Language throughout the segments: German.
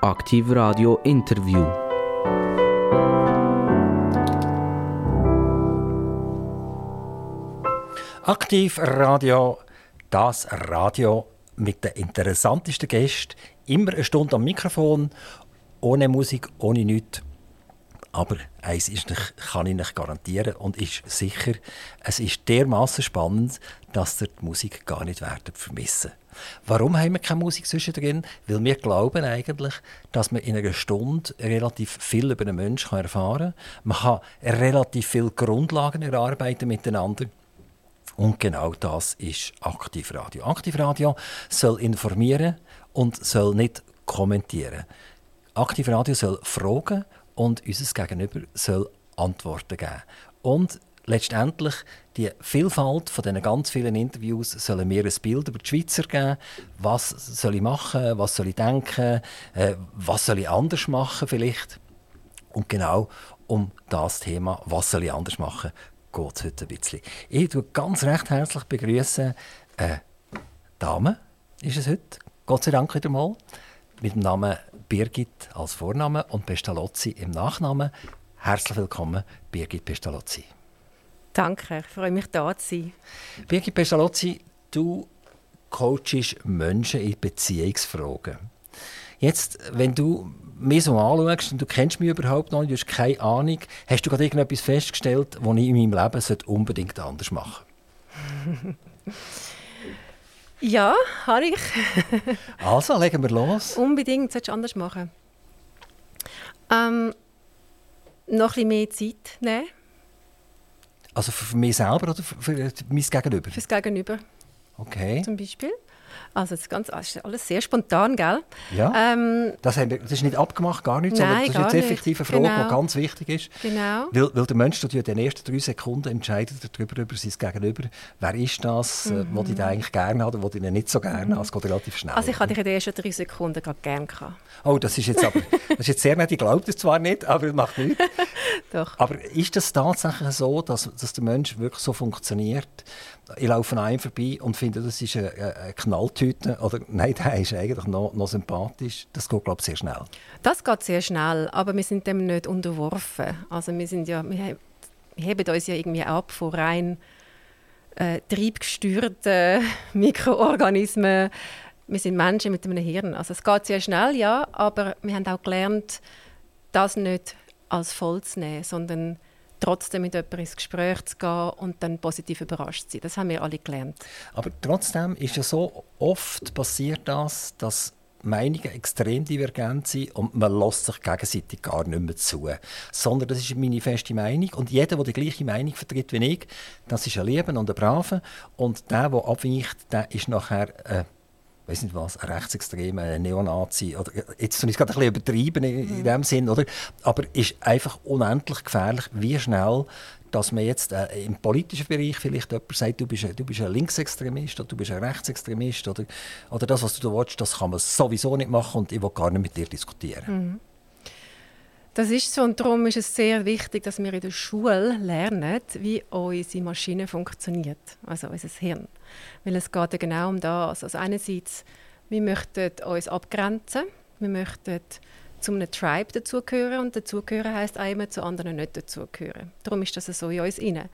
Aktiv Radio Interview. Aktiv Radio, das Radio mit den interessantesten Gästen. Immer eine Stunde am Mikrofon, ohne Musik, ohne nichts. Aber eins ist nicht, kann ich nicht garantieren und ist sicher, es ist dermaßen spannend, dass ihr die Musik gar nicht vermissen. Warum haben wir keine Musik zwischendrin? Weil wir glauben eigentlich, dass man in einer Stunde relativ viel über einen Menschen erfahren kann. Man kann relativ viele Grundlagen erarbeiten miteinander. Und genau das ist Aktivradio. Aktivradio soll informieren und soll nicht kommentieren. Aktivradio soll fragen und unser Gegenüber soll Antworten geben. Und letztendlich die Vielfalt von diesen ganz vielen Interviews sollen mir ein Bild über die Schweizer geben. Was soll ich machen? Was soll ich denken? Äh, was soll ich anders machen vielleicht? Und genau um das Thema, was soll ich anders machen, geht es heute ein bisschen. Ich begrüße ganz recht herzlich begrüßen eine Dame, ist es heute, Gott sei Dank wieder mal, mit dem Namen Birgit als Vorname und Pestalozzi im Nachnamen. Herzlich willkommen, Birgit Pestalozzi. Danke, ich freue mich, da zu sein. Birgit Pestalozzi, du coachst Menschen in Beziehungsfragen. Jetzt, wenn du mich so anschaust und du kennst mich überhaupt noch nicht, du hast keine Ahnung, hast du gerade irgendetwas festgestellt, was ich in meinem Leben unbedingt anders machen sollte? Ja, habe ich. also, legen wir los. Unbedingt, solltest du anders machen. Ähm, noch ein bisschen mehr Zeit nehmen. Also für mich selber oder für, mein Gegenüber? Fürs Gegenüber. Okay. Zum Beispiel. Also das, ganz, das ist alles sehr spontan, gell? Ja. Ähm, das, haben wir, das ist nicht abgemacht, gar nicht, nein, sondern das ist jetzt effektiv eine Frage, genau. die ganz wichtig ist. Genau. Weil, weil der Mensch in den ersten drei Sekunden entscheidet darüber, über sein Gegenüber. Wer ist das, äh, mhm. was ich eigentlich gerne habe oder was ich nicht so gerne habe. Es geht relativ schnell. Also ich hatte dich in den ersten drei Sekunden gerade gerne gehabt. Oh, das ist jetzt aber das ist jetzt sehr nett. Ich glaube das zwar nicht, aber es macht nichts. Doch. Aber ist das tatsächlich so, dass, dass der Mensch wirklich so funktioniert? Ich laufe an einem vorbei und finde, das ist eine, eine Knalltüte. Oder nein, der ist eigentlich noch, noch sympathisch. Das geht, glaube ich, sehr schnell. Das geht sehr schnell, aber wir sind dem nicht unterworfen. Also wir, sind ja, wir, heben uns ja irgendwie ab von rein äh, triebgesteuerten Mikroorganismen. Wir sind Menschen mit einem Hirn. Also es geht sehr schnell, ja, aber wir haben auch gelernt, das nicht als voll zu nehmen, sondern trotzdem mit jemandem ins Gespräch zu gehen und dann positiv überrascht zu sein. Das haben wir alle gelernt. Aber trotzdem ist ja so oft passiert das, dass Meinungen extrem divergent sind und man lässt sich gegenseitig gar nicht mehr zu. Sondern das ist meine feste Meinung. Und jeder, der die gleiche Meinung vertritt wie ich, das ist ein Leben und ein Braver. Und der, der abweicht, der ist nachher... Äh, weiß nicht was, ein Rechtsextremer, ein Neonazi, oder jetzt tue ich es gerade ein bisschen übertrieben in, in dem Sinn, oder? Aber ist einfach unendlich gefährlich, wie schnell dass man jetzt äh, im politischen Bereich vielleicht jemand sagt, du bist, du bist ein Linksextremist oder du bist ein Rechtsextremist oder, oder das, was du da willst, das kann man sowieso nicht machen und ich will gar nicht mit dir diskutieren. Mhm. Das ist so und darum ist es sehr wichtig, dass wir in der Schule lernen, wie unsere Maschine funktioniert, also unser Hirn. Weil es geht ja genau um das. Also einerseits, wir möchten uns abgrenzen, wir möchten zu einem Tribe dazugehören und dazugehören heißt einmal zu anderen nicht dazugehören. Darum ist das so in uns inne.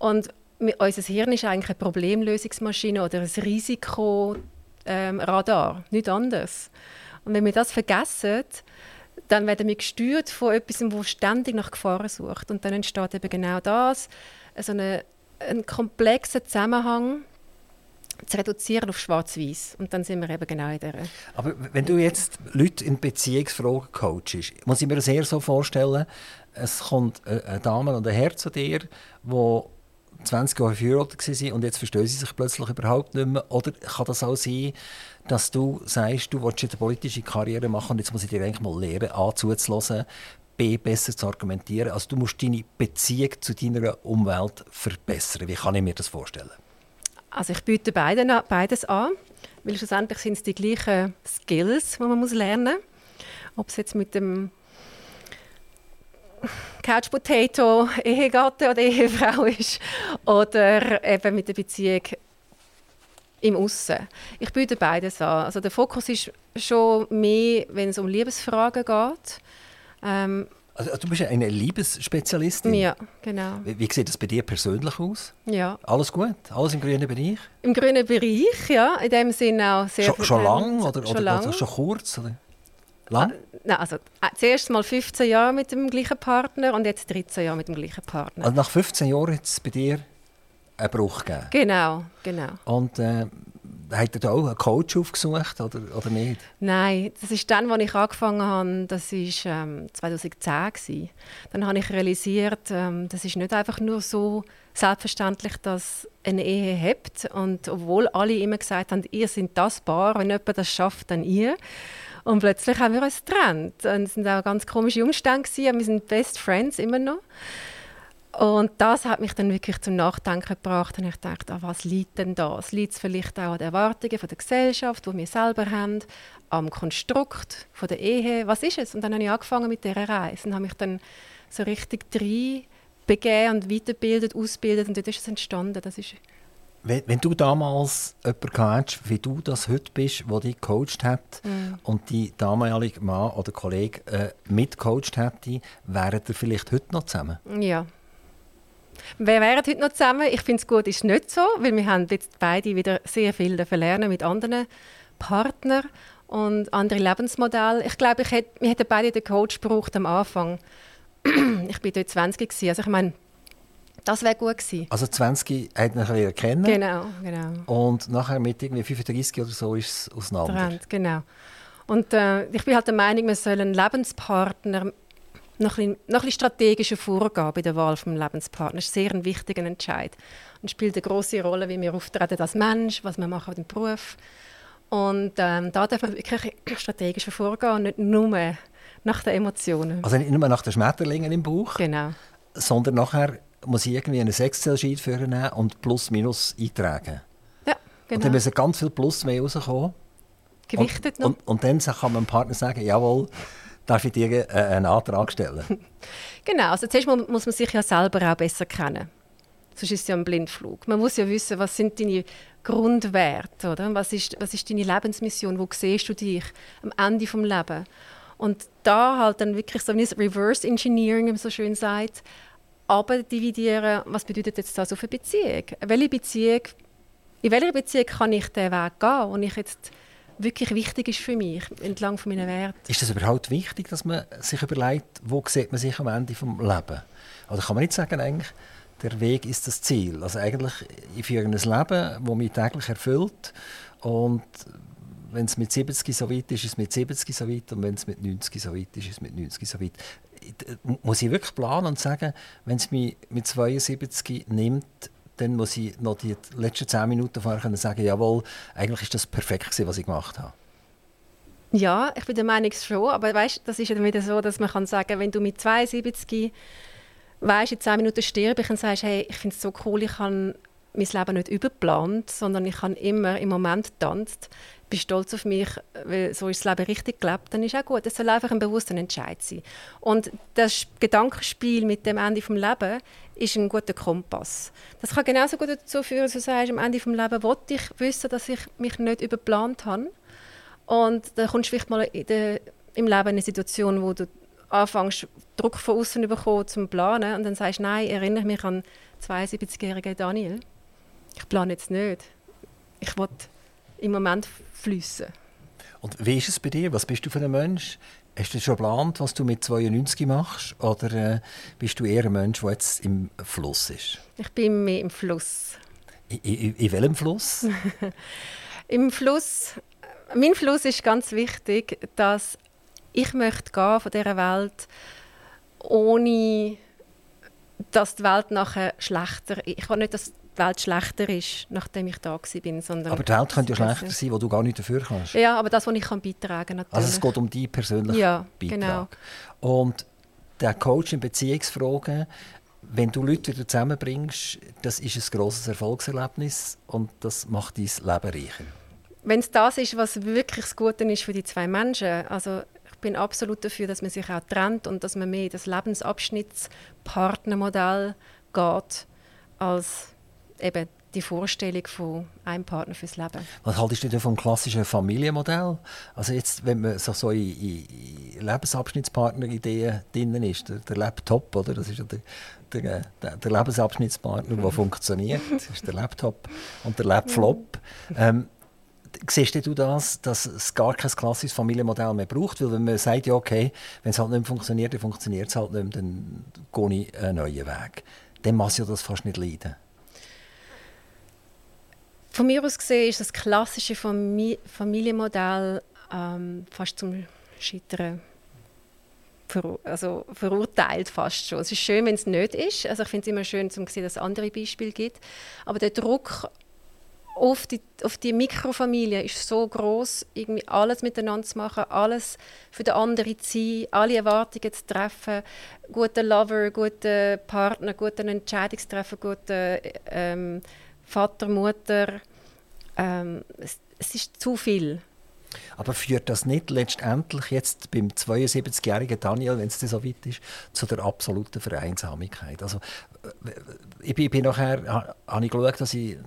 Und unser Hirn ist eigentlich eine Problemlösungsmaschine oder ein Risikoradar, ähm, nicht anders. Und wenn wir das vergessen, dann werden wir gesteuert von etwas, das ständig nach Gefahren sucht. Und dann entsteht eben genau das, so eine, ein komplexer Zusammenhang zu reduzieren auf schwarz-weiß. Und dann sind wir eben genau in der. Aber wenn du jetzt Leute in Beziehungsfragen coachst, muss ich mir das eher so vorstellen, es kommt eine Dame und ein Herr zu dir, die 20 Jahre verheiratet waren und jetzt verstehen sie sich plötzlich überhaupt nicht mehr. Oder kann das auch sein, dass du sagst, du willst eine politische Karriere machen und jetzt muss ich dir eigentlich mal lernen, A, zuzuhören, B, besser zu argumentieren. Also du musst deine Beziehung zu deiner Umwelt verbessern. Wie kann ich mir das vorstellen? Also ich biete beides an, weil schlussendlich sind es die gleichen Skills, die man lernen muss. Ob es jetzt mit dem Couch Potato Ehegatte oder Ehefrau ist oder eben mit der Beziehung im Aussen. Ich biete beides an. Also der Fokus ist schon mehr, wenn es um Liebesfragen geht. Ähm, also, du bist eine Liebesspezialistin? Ja, genau. Wie, wie, sieht das bei dir persönlich aus? Ja. Alles gut? Alles im grünen Bereich? Im grünen Bereich, ja. In dem Sinne auch sehr Schon, schon lang oder, schon, oder, lang. oder schon kurz? Oder? Lang? Ah, nein, also äh, zuerst mal 15 Jahre mit dem gleichen Partner und jetzt 13 Jahre mit dem gleichen Partner. Also nach 15 Jahren hat es bei dir einen Bruch gegeben? Genau, genau. Und äh, hat er auch einen Coach aufgesucht oder, oder nicht? Nein, das ist dann, als ich angefangen habe, das war ähm, 2010. Gewesen. Dann habe ich realisiert, ähm, das ist nicht einfach nur so selbstverständlich, dass eine Ehe habt. Und obwohl alle immer gesagt haben, ihr seid das Paar, wenn jemand das schafft, dann ihr. Und plötzlich haben wir uns getrennt. Und es waren auch ganz komische Umstände, aber wir sind Best Friends immer noch. Und das hat mich dann wirklich zum Nachdenken gebracht. Und ich dachte, an was liegt denn das? Liegt es vielleicht auch an den Erwartungen von der Gesellschaft, die wir selber haben, am Konstrukt von der Ehe? Was ist es? Und dann habe ich angefangen mit dieser Reise und habe mich dann so richtig rein begeben und weiterbildet, ausbildet und dort ist es entstanden. Das ist wenn, wenn, du damals jemanden hattest, wie du das heute bist, der dich gecoacht hat mm. und die damalige Mann oder Kollege äh, mitgecoacht hätte, wären ihr vielleicht heute noch zusammen? Ja. Wir wären heute noch zusammen. Ich finde es gut, ist nicht so, weil wir haben jetzt beide wieder sehr viel lernen mit anderen Partnern und andere Lebensmodelle. Ich glaube, ich hätte, wir hätten beide den Coach gebraucht am Anfang. ich war dort 20 gewesen. Also ich meine, das wäre gut gewesen. Also 20 hat man ein kennen. Genau, genau. Und nachher mit irgendwie 35 oder so ist es auseinander. Trend, genau. Und äh, ich bin halt der Meinung, man soll einen Lebenspartner noch ein, noch ein strategischer vorgehen bei der Wahl des Lebenspartners. Das ist sehr ein wichtiger Entscheid und spielt eine große Rolle, wie wir auftreten als Mensch, was wir machen im Beruf. Und ähm, da darf man wirklich strategischer vorgehen und nicht nur nach den Emotionen. Also nicht nur nach den Schmetterlingen im Bauch, genau. sondern nachher muss ich irgendwie einen Excel-Sheet nehmen und Plus Minus eintragen. Ja, genau. Und dann müssen ganz viel Plus mehr rauskommen. Gewichtet und, noch. Und, und dann kann man dem Partner sagen, jawohl, darf ich dir äh, einen Antrag stellen? genau, also zuerst muss man sich ja selber auch besser kennen. Sonst ist es ja ein Blindflug. Man muss ja wissen, was sind deine Grundwerte, oder? Was ist, was ist deine Lebensmission? Wo siehst du dich am Ende des Lebens? Und da halt dann wirklich so wie das Reverse Engineering, wie man so schön sagt, aber dividieren, was bedeutet jetzt das auf eine Beziehung? Welche Beziehung, in welcher Beziehung kann ich den Weg gehen, und ich jetzt wirklich wichtig ist für mich, entlang von meinen Werten. Ist das überhaupt wichtig, dass man sich überlegt, wo sieht man sich am Ende des Lebens? Oder kann man nicht sagen, eigentlich, der Weg ist das Ziel? Also eigentlich, ich führe ein Leben, das mich täglich erfüllt und wenn es mit 70 so weit ist, ist es mit 70 so weit und wenn es mit 90 so weit ist, ist es mit 90 so weit. Muss ich wirklich planen und sagen, wenn es mich mit 72 nimmt, dann muss ich noch die letzten zehn Minuten vorher sagen, jawohl, eigentlich ist das perfekt gewesen, was ich gemacht habe. Ja, ich bin der Meinung schon, aber weißt, das ist ja wieder so, dass man kann sagen, wenn du mit 72 weißt, in zehn Minuten sterbe ich und sagst, hey, ich finde es so cool, ich habe mein Leben nicht überplant, sondern ich habe immer im Moment getanzt, bin stolz auf mich, weil so ist das Leben richtig gelebt, dann ist auch gut. Es soll einfach ein bewusster Entscheid sein. Und das Gedankenspiel mit dem Ende des Lebens ist ein guter Kompass. Das kann genauso gut dazu führen, dass du sagst, am Ende des Lebens wollte ich wissen, dass ich mich nicht überplant habe. Und dann kommst du vielleicht mal der, im Leben in eine Situation, wo du anfängst, Druck von außen bekommen, zum Planen und dann sagst, nein, erinnere mich an 72-jährigen Daniel. Ich plane jetzt nicht. Ich will im Moment fließen. Und wie ist es bei dir? Was bist du für ein Mensch? Hast du schon geplant, was du mit 92 machst? Oder äh, bist du eher ein Mensch, der jetzt im Fluss ist? Ich bin mehr im Fluss. In, in, in welchem Fluss? Im Fluss. Mein Fluss ist ganz wichtig, dass ich möchte gehen von dieser Welt ohne dass die Welt nachher schlechter ist. Ich will nicht, dass die Welt schlechter ist, nachdem ich da war. Sondern aber die Welt könnte ja schlechter sein, wo du gar nicht dafür kannst. Ja, aber das, was ich kann beitragen kann. Also es geht um deinen persönlichen ja, Beitrag. Genau. Und der Coach in Beziehungsfragen, wenn du Leute wieder zusammenbringst, das ist ein grosses Erfolgserlebnis und das macht dein Leben reicher. Wenn es das ist, was wirklich das Gute ist für die zwei Menschen, also ich bin absolut dafür, dass man sich auch trennt und dass man mehr in das Lebensabschnittspartnermodell geht, als eben die Vorstellung von einem Partner fürs Leben. Was haltest du denn vom klassischen Familienmodell? Also jetzt, wenn man so, so in, in Lebensabschnittspartner-Ideen drin ist, der, der, Laptop, oder? Das ist ja der, der, der, Lebensabschnittspartner, der funktioniert. Das ist der Laptop und der Lapflop. Ähm, siehst du das, dass es gar kein klassisches Familienmodell mehr braucht? Weil wenn man sagt, ja okay, wenn es halt nicht mehr funktioniert, dann funktioniert es halt nicht mehr, dann gehe ich einen neuen Weg. Dann muss ja das fast nicht leiden. Von mir aus gesehen ist das klassische Familienmodell ähm, fast zum Scheitern ver also verurteilt fast schon. Es ist schön, wenn es nicht ist. Also ich finde es immer schön, zu sehen, dass es andere Beispiele gibt. Aber der Druck auf die, auf die Mikrofamilie ist so groß, irgendwie alles miteinander zu machen, alles für den anderen zu sein, alle Erwartungen zu treffen, guten Lover, guten Partner, guten Entscheidungstreffer, guten ähm, Vater, Mutter, ähm, es, es ist zu viel. Aber führt das nicht letztendlich jetzt beim 72-jährigen Daniel, wenn es so weit ist, zu der absoluten Vereinsamkeit? Also, äh, ich bin, bin nachher, habe ich geschaut, dass ich,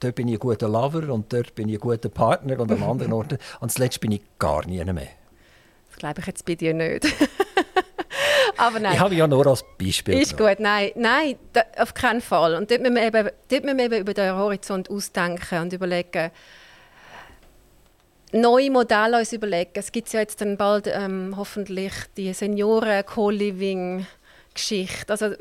dort bin ich ein guter Lover und dort bin ich ein guter Partner und am anderen Ort, und zuletzt bin ich gar nie mehr. Das glaube ich jetzt bei dir nicht. Aber nein. Ich habe ja nur als Beispiel. Ist gut, nein, nein, da, auf keinen Fall. Und dort müssen wir eben, dort müssen wir eben über den Horizont ausdenken und überlegen, neue Modelle uns überlegen. Es gibt ja jetzt dann bald ähm, hoffentlich die Senioren-Co-Living-Geschichte. Also,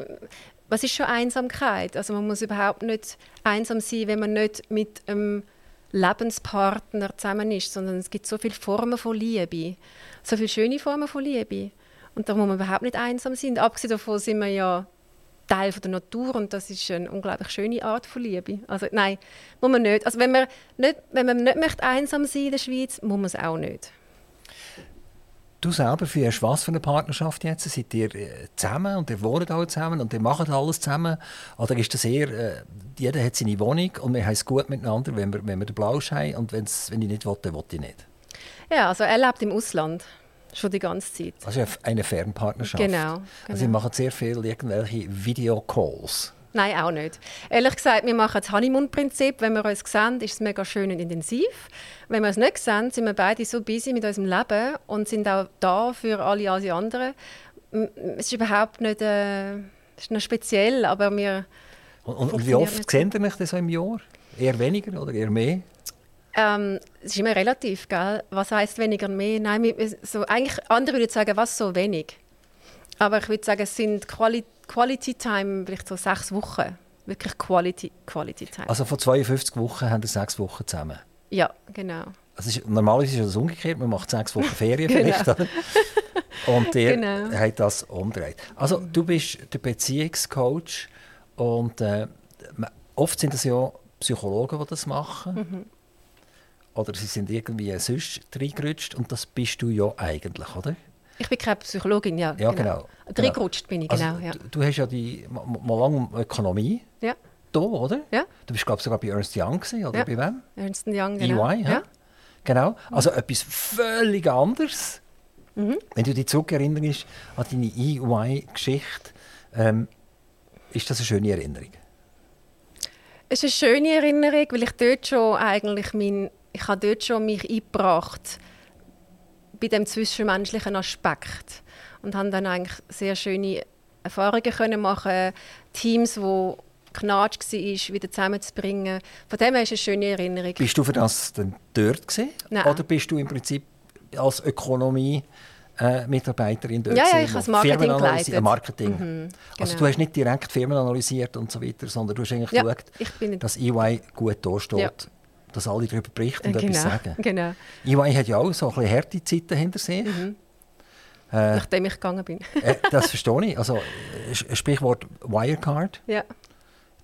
was ist schon Einsamkeit? Also man muss überhaupt nicht einsam sein, wenn man nicht mit einem Lebenspartner zusammen ist, sondern es gibt so viele Formen von Liebe, so viele schöne Formen von Liebe. Und da muss man überhaupt nicht einsam sein. Abgesehen davon sind wir ja Teil von der Natur und das ist eine unglaublich schöne Art von Liebe. Also nein, muss man nicht. Also wenn man nicht, wenn man nicht möchte einsam sein in der Schweiz, muss man es auch nicht. Du selber führst was für eine Partnerschaft jetzt? Seid ihr äh, zusammen und ihr wohnt alle zusammen und ihr macht alles zusammen? Oder ist das eher, äh, jeder hat seine Wohnung und wir haben es gut miteinander, wenn wir, wenn wir den Blausch haben und wenn ich nicht will, dann will ich nicht? Ja, also er lebt im Ausland. Schon die ganze Zeit. Also eine Fernpartnerschaft. Genau. genau. Also Sie machen sehr viel irgendwelche Videocalls. Nein, auch nicht. Ehrlich gesagt, wir machen das Honeymoon-Prinzip. Wenn wir uns sehen, ist es mega schön und intensiv. Wenn wir es nicht sehen, sind wir beide so busy mit unserem Leben und sind auch da für alle, alle anderen. Es ist überhaupt nicht, äh, ist nicht speziell, aber wir... Und, und wie oft sehen Sie mich so im Jahr? Eher weniger oder eher mehr? Ähm, es ist immer relativ, gell? Was heißt weniger mehr? Nein, so, eigentlich andere würden sagen, was so wenig. Aber ich würde sagen, es sind Quali Quality Time vielleicht so sechs Wochen. Wirklich Quality, Quality Time. Also von 52 Wochen haben wir sechs Wochen zusammen? Ja, genau. Also ist, normalerweise ist das umgekehrt, man macht sechs Wochen Ferien vielleicht. genau. Und der genau. hat das umgedreht. Also du bist der Beziehungscoach und äh, oft sind es ja Psychologen, die das machen. Mhm oder sie sind irgendwie sonst reingerutscht und das bist du ja eigentlich, oder? Ich bin keine Psychologin, ja. Ja, genau. genau. Reingerutscht bin ich, also, genau. Ja. Du, du, hast ja die, mal lange Ökonomie. Ja. Da, oder? Ja. Du bist, glaube ich, sogar bei Ernst Young, gewesen, oder ja. bei wem? Ernst Young, genau. EY, ja. Genau. Also mhm. etwas völlig anderes. Mhm. Wenn du dich zurückerinnerst an deine EY-Geschichte, ähm, ist das eine schöne Erinnerung? Es ist eine schöne Erinnerung, weil ich dort schon eigentlich mein ich habe dort schon mich eingebracht bei dem zwischenmenschlichen Aspekt und habe dann eigentlich sehr schöne Erfahrungen können machen, Teams, wo Knatsch war, wieder zusammenzubringen. Von dem her ist eine schöne Erinnerung. Bist du für das denn dort gewesen? Nein. Oder bist du im Prinzip als Ökonomie äh, Mitarbeiterin dort Ja, ja, ich habe das Marketing geleitet. Marketing. Mhm, genau. Also du hast nicht direkt Firmen analysiert und so weiter, sondern du hast eigentlich ja, geschaut, dass EY gut dasteht. Ja dass alle darüber berichten und genau, etwas sagen. Genau. EY hat ja auch so ein bisschen harte Zeiten hinter sich. Mhm. Äh, Nachdem ich gegangen bin. äh, das verstehe ich. Also, Sprichwort Wirecard. Ja.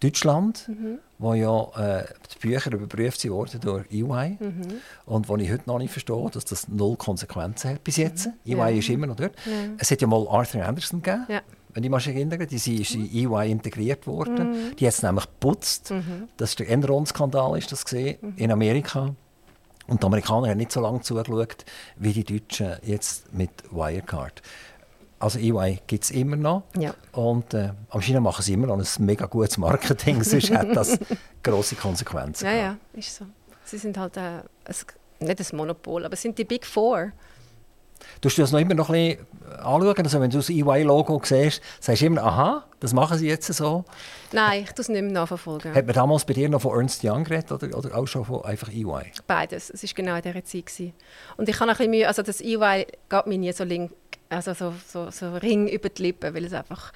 Deutschland, mhm. wo ja äh, die Bücher überprüft wurden durch EY mhm. und wo ich heute noch nicht verstehe, dass das null Konsequenzen hat bis jetzt. Mhm. EY ja. ist immer noch dort. Ja. Es hat ja mal Arthur Anderson gegeben. Ja wenn ich mich erinnere, die ist in EY integriert worden. Mhm. Die hat es nämlich geputzt. Mhm. Das ist der Enron-Skandal, ist das gesehen, mhm. in Amerika. Und die Amerikaner haben nicht so lange zugeschaut, wie die Deutschen jetzt mit Wirecard. Also EY gibt es immer noch. Ja. Und äh, anscheinend machen sie immer noch ein mega gutes Marketing, sonst hat das grosse Konsequenzen. Ja, ja, ist so. Sie sind halt äh, ein, nicht ein Monopol, aber es sind die Big Four. Du das noch immer noch ein bisschen anschauen? Also wenn du das EY-Logo siehst, sagst du immer, aha, das machen sie jetzt so? Nein, ich tue es nicht mehr nachverfolgen. Hat man damals bei dir noch von Ernst Young geredet oder, oder auch schon von einfach EY? Beides. Es war genau in dieser Zeit. Gewesen. Und ich habe ein bisschen Mühe, also das EY geht mir nie so, link, also so, so, so Ring über die Lippen, weil es einfach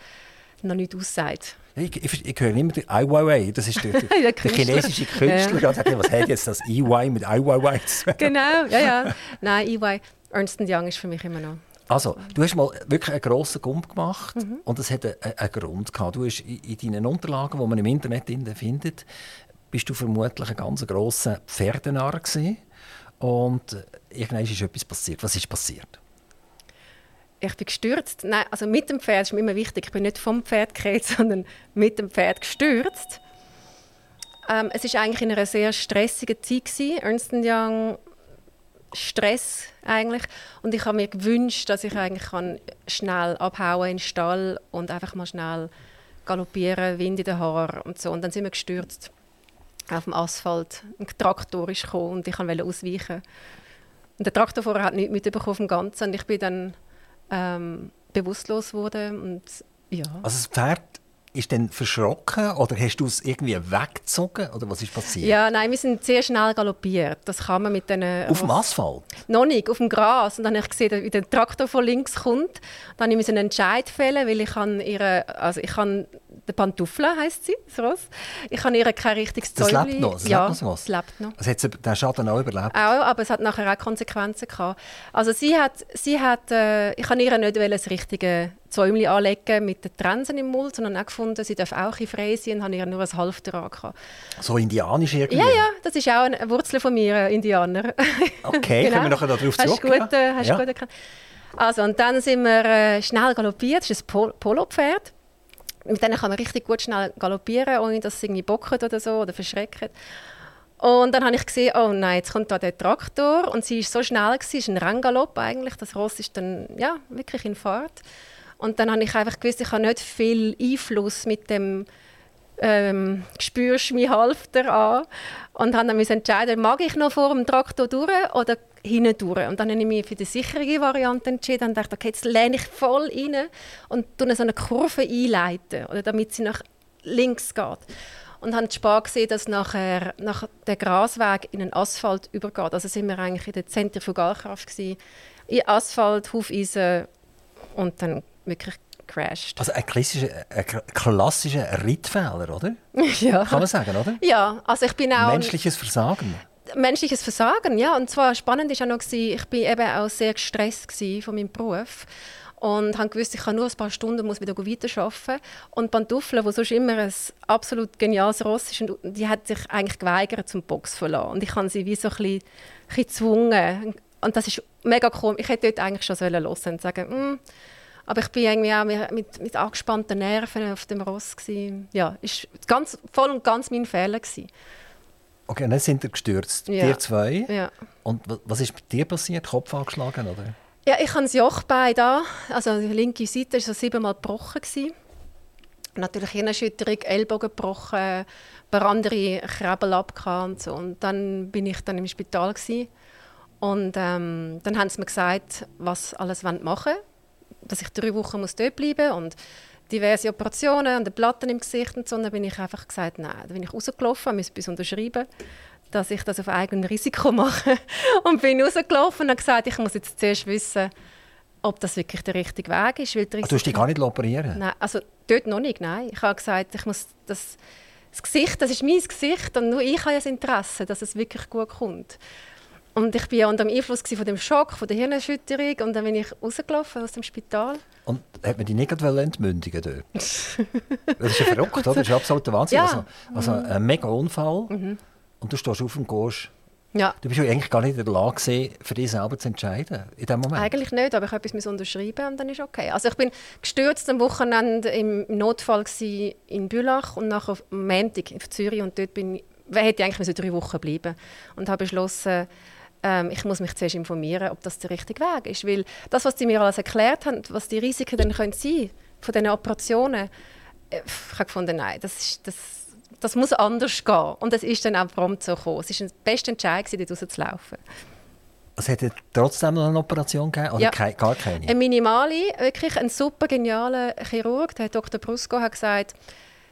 noch nicht aussagt. Ich, ich, ich höre immer den Ai Weiwei, das ist der, der, der chinesische Künstler. Ja. Ja. Was hat jetzt das EY mit Ai Weiwei zu tun? Genau, ja, ja. Nein, EY, Ernst Young ist für mich immer noch. Also, du hast mal wirklich einen grossen Gump gemacht mhm. und das hat einen, einen, Grund gehabt. Du hast in, in deinen Unterlagen, die man im Internet findet, bist du vermutlich ein ganz grosser Pferdenarr gewesen. und irgendwann ist etwas passiert. Was ist passiert? ich bin gestürzt. Nein, also mit dem Pferd ist mir immer wichtig. Ich bin nicht vom Pferd gekriegt, sondern mit dem Pferd gestürzt. Ähm, es ist eigentlich in einer sehr stressigen Zeit gewesen. Ernst Young Stress eigentlich und ich habe mir gewünscht, dass ich eigentlich kann schnell abhauen in den Stall und einfach mal schnell galoppieren, Wind in den Haaren und so und dann sind wir gestürzt auf dem Asphalt. Ein Traktor ist gekommen und ich wollte ausweichen. Und der Traktorfahrer hat nichts mitbekommen vom Ganzen und ich bin dann ähm, bewusstlos wurde. Und, ja. Also das Pferd ist dann verschrocken oder hast du es irgendwie weggezogen oder was ist passiert? Ja, nein, wir sind sehr schnell galoppiert. Das kann man mit den auf dem Asphalt? Noch nicht, auf dem Gras. Und dann habe ich gesehen, wie der Traktor von links kommt. Dann musste ich einen Entscheid fällen, weil ich ihre, also ich kann der Pantufla heisst sie, das Ross. Ich habe ihr kein richtiges Zeug. Das lebt noch? Das ja, lebt noch es lebt noch. Also hat den Schaden auch überlebt? Auch, aber es hat nachher auch Konsequenzen gehabt. Also sie hat, sie hat äh, ich habe ihr nicht das richtige Zäumchen anlegen mit den Trensen im Mund, sondern auch gefunden, sie darf auch ein frei sein und habe ihr nur ein Halfter dran So indianisch irgendwie? Ja, ja, das ist auch eine Wurzel von mir, Indianer. Okay, genau. können wir nachher darauf zurück? Hast du gut, äh, hast ja. gut erkannt. Also, und dann sind wir äh, schnell galoppiert, das ist ein Pol Polopferd mit denen kann man richtig gut schnell galoppieren, ohne dass sie irgendwie bocken oder so oder verschrecken. Und dann habe ich gesehen, oh nein, jetzt kommt da der Traktor und sie ist so schnell es ist ein Renngalopp eigentlich, das Ross ist dann ja wirklich in Fahrt. Und dann habe ich einfach gewusst, ich habe nicht viel Einfluss mit dem ähm, spürst Halfter an und habe dann entscheiden, mag ich noch vor dem Traktor durch oder hinten durch. Und dann habe ich mich für die sichere Variante entschieden und dachte, okay, jetzt lehne ich voll rein und tue so eine Kurve einleiten, oder damit sie nach links geht. Und habe spät gesehen, dass nachher nach der Grasweg in den Asphalt übergeht. Also sind wir eigentlich in der Zentrifugalkraft gewesen. In Asphalt, Hufeisen und dann wirklich crashed. Also ein klassischer, ein klassischer Rittfehler, oder? ja. Kann man sagen, oder? Ja, also ich bin auch... Menschliches Versagen menschliches Versagen, ja. Und zwar spannend ist auch noch, ich bin eben auch sehr gestresst von meinem Beruf und habe gewusst, ich kann nur ein paar Stunden muss wieder weiterarbeiten. Und Pantoffel, wo sonst immer ein absolut geniales Ross ist, die hat sich eigentlich geweigert zum Box verlassen. Und ich habe sie wie so ein bisschen, gezwungen. Und das ist mega komisch. Ich hätte dort eigentlich schon hören und sagen, mm. aber ich bin irgendwie auch mit, mit angespannten Nerven auf dem Ross gewesen. Ja, ist ganz voll und ganz mein Fehler gewesen. Okay, dann sind ihr gestürzt, ja. ihr zwei. Ja. Und was ist mit dir passiert? Kopf angeschlagen, oder? Ja, ich habe das Jochbein da, also die linke Seite war so siebenmal gebrochen. Gewesen. Natürlich Hirnerschütterung, Ellbogen gebrochen, ein paar andere Krebel und so. Und dann bin ich dann im Spital. Gewesen. Und ähm, dann haben sie mir gesagt, was alles machen wollen. Dass ich drei Wochen muss dort bleiben muss diverse Operationen und Platten im Gesicht und so. Und dann bin ich einfach gesagt, nein, dann bin ich rausgelaufen, musste bis unterschreiben, dass ich das auf eigenes Risiko mache. und bin rausgelaufen und habe gesagt, ich muss jetzt zuerst wissen, ob das wirklich der richtige Weg ist. Weil also, du hast dich gar nicht operieren Nein, also dort noch nicht, nein. Ich habe gesagt, ich muss das, das Gesicht, das ist mein Gesicht und nur ich habe das Interesse, dass es wirklich gut kommt. Und ich war ja unter dem Einfluss von dem Schock, von der Hirnerschütterung und dann bin ich rausgelaufen aus dem Spital. Und hat man die nicht entmündigen dort? das ist ja verrückt, oder? Das ist absoluter Wahnsinn. Ja. Also, also ein mega Unfall mhm. und du stehst auf und gehst. Ja. Du bist ja eigentlich gar nicht in der Lage, für dich selber zu entscheiden in dem Moment. Eigentlich nicht, aber ich habe etwas unterschreiben und dann ist okay. Also ich bin gestürzt am Wochenende im Notfall in Bülach und nachher am Montag in Zürich und dort bin ich, hätte ich eigentlich drei Wochen bleiben und habe beschlossen, ähm, ich muss mich zuerst informieren, ob das der richtige Weg ist. Weil das, was sie mir alles erklärt haben, was die Risiken dann können sein von diesen Operationen, äh, ich habe gefunden, nein, das, ist, das, das muss anders gehen. Und es ist dann auch prompt so gekommen. Es war der beste Entscheid, dort rauszulaufen. Es hätte trotzdem noch eine Operation gegeben oder Ja. kei- gar keine? Eine minimale, wirklich ein super genialer Chirurg, der Dr. Brusco, hat gesagt,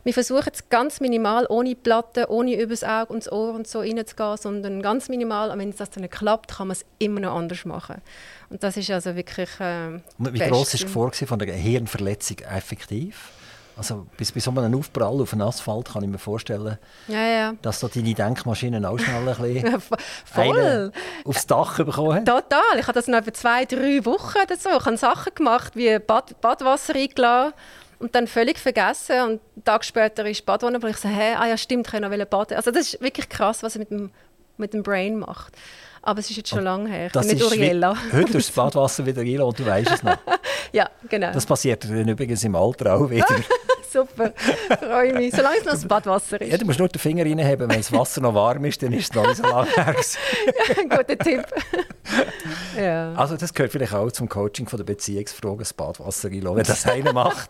wir versuchen es ganz minimal, ohne Platte, ohne übers Auge und das Ohr und so reinzugehen, sondern ganz minimal. Und wenn das dann nicht klappt, kann man es immer noch anders machen. Und das ist also wirklich äh, Wie gross war die. Gefahr von einer Hirnverletzung effektiv? Also bis bei so einem Aufprall auf den Asphalt kann ich mir vorstellen, Ja, ja. dass da deine Denkmaschinen auch schnell ein bisschen Voll. aufs Dach bekommen haben. Total. Ich habe das noch etwa zwei, drei Wochen oder so. Ich habe Sachen gemacht, wie Bad, Badwasser eingeladen und dann völlig vergessen. Und einen Tag später ist Badwanne, wo ich so, hä, ah ja stimmt, ich noch baden. Also das ist wirklich krass, was er mit dem, mit dem Brain macht. Aber es ist jetzt schon lange her. Ist wie- Uriella. Heute durch das Badwasser wieder rein und du weißt es noch. Ja, genau. Das passiert dann übrigens im Alter auch wieder. Super. Freue mich. Solange es noch das Badwasser Ja, ist. du musst nur den Finger reinheben, wenn das Wasser noch warm ist, dann ist es noch nicht so lange her. guter Tipp. ja. Also das gehört vielleicht auch zum Coaching von der Beziehungsfrage, das Badwasser reinlassen. Wenn das einer macht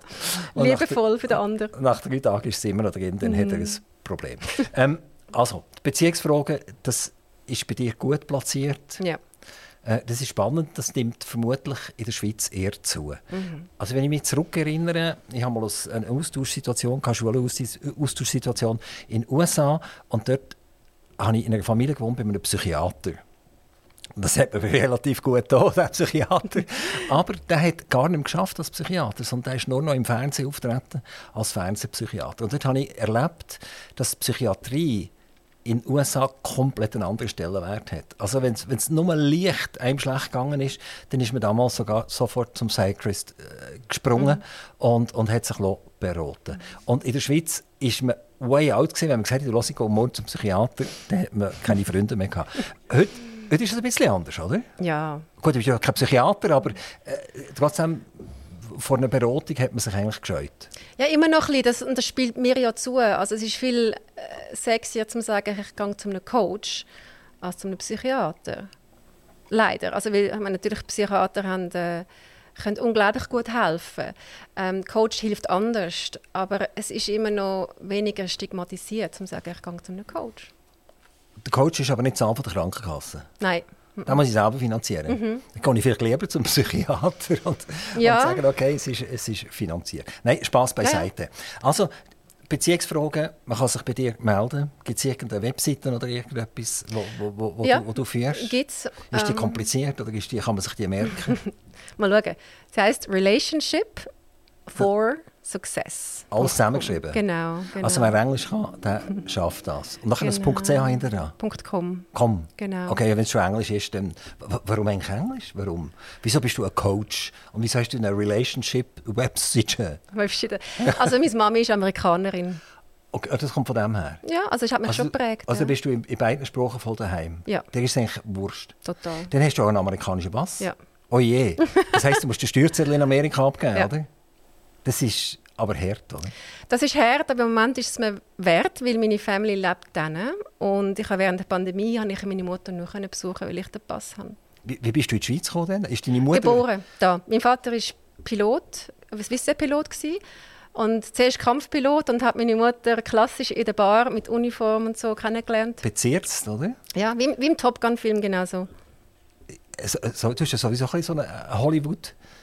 und Liebevoll für den anderen. nach drei Tagen ist es immer noch drin, dann hat er ein Problem. Ähm, also, die Beziehungsfrage, das ist bei dir gut platziert. Ja. Äh, das ist spannend, das nimmt vermutlich in der Schweiz eher zu. Also wenn ich mich zurückerinnere, ich habe mal eine Austauschsituation, keine Schulaustauschsituation in den USA und dort habe ich in einer Familie gewohnt bei einem Psychiater. Das hat mir relativ gut getan, der Psychiater. Aber der hat gar nicht geschafft als Psychiater, sondern der ist nur noch im Fernsehen auftreten als Fernsehpsychiater. Und dort habe ich erlebt, dass die Psychiatrie in den USA komplett einen anderen Stellenwert hat. Also wenn es nur leicht einem schlecht gegangen ist, dann ist man damals sogar sofort zum Psychiatrist äh, gesprungen und, und hat sich beraten. Und in der Schweiz ist man way out gewesen, wenn man gesagt hat, «Lass, ich gehe morgen zum Psychiater, dann hat man keine Freunde mehr gehabt. Heute, heute ist es ein bisschen anders, oder? Ja. Gut, du bist ja kein Psychiater, aber äh, trotzdem, vor einer Beratung hat man sich eigentlich gescheut. Ja, immer noch ein bisschen. Das, und das spielt mir ja zu. Also es ist viel äh, sexier zu sagen, ich gehe zu einem Coach als zu einem Psychiater. Leider. Also weil, meine, natürlich Psychiater haben, äh, können unglaublich gut helfen. Ähm, Coach hilft anders, aber es ist immer noch weniger stigmatisiert, zu sagen, ich gehe zu einem Coach. Der Coach ist aber nicht Zahn von der Krankenkasse. Nein. Den muss ich selber finanzieren. Dann gehe ich vielleicht lieber zum Psychiater und, Ja. und sagen, okay, es ist, es ist finanziert. Nein, Spaß beiseite. Also, Beziehungsfragen, man kann sich bei dir melden. Gibt es irgendeine Webseite oder irgendetwas, wo, wo, wo, wo, Ja. du, wo du führst? Gibt's, Ist die ähm, kompliziert oder ist die, kann man sich die merken? Mal schauen. Das heisst Relationship for Success. Alles zusammengeschrieben? Genau. genau. Also wer Englisch kann, der schafft das. Und nachher Genau. das .ch hinter dran. .com. Komm. Genau. Okay, wenn es schon Englisch ist, dann warum eigentlich Englisch? Warum? Wieso bist du ein Coach? Und wieso hast du eine Relationship-Website? Verschieden. Also meine Mami ist Amerikanerin. Okay, ah, das kommt von dem her. Ja, also das hat mich Also, schon geprägt. also ja. bist du in, in beiden Sprachen voll daheim. Ja. Der ist eigentlich Wurscht. Total. Dann hast du auch einen amerikanischen Pass. Ja. Oh je. Das heisst, du musst den Steuerzettel in Amerika abgeben, Ja. oder? Das ist aber hart, oder? Das ist hart, aber im Moment ist es mir wert, weil meine Familie lebt dann. Und ich habe während der Pandemie habe ich meine Mutter nur besuchen, weil ich den Pass habe. Wie, wie bist du in die Schweiz gekommen? Denn? Ist deine Mutter... Geboren, da. Mein Vater ist Pilot, Swissair-Pilot und zuerst Kampfpilot und hat meine Mutter klassisch in der Bar mit Uniform und so kennengelernt. Bezirzt, oder? Ja, wie, wie im Top Gun-Film genauso. so, so, du hast ja sowieso ein so eine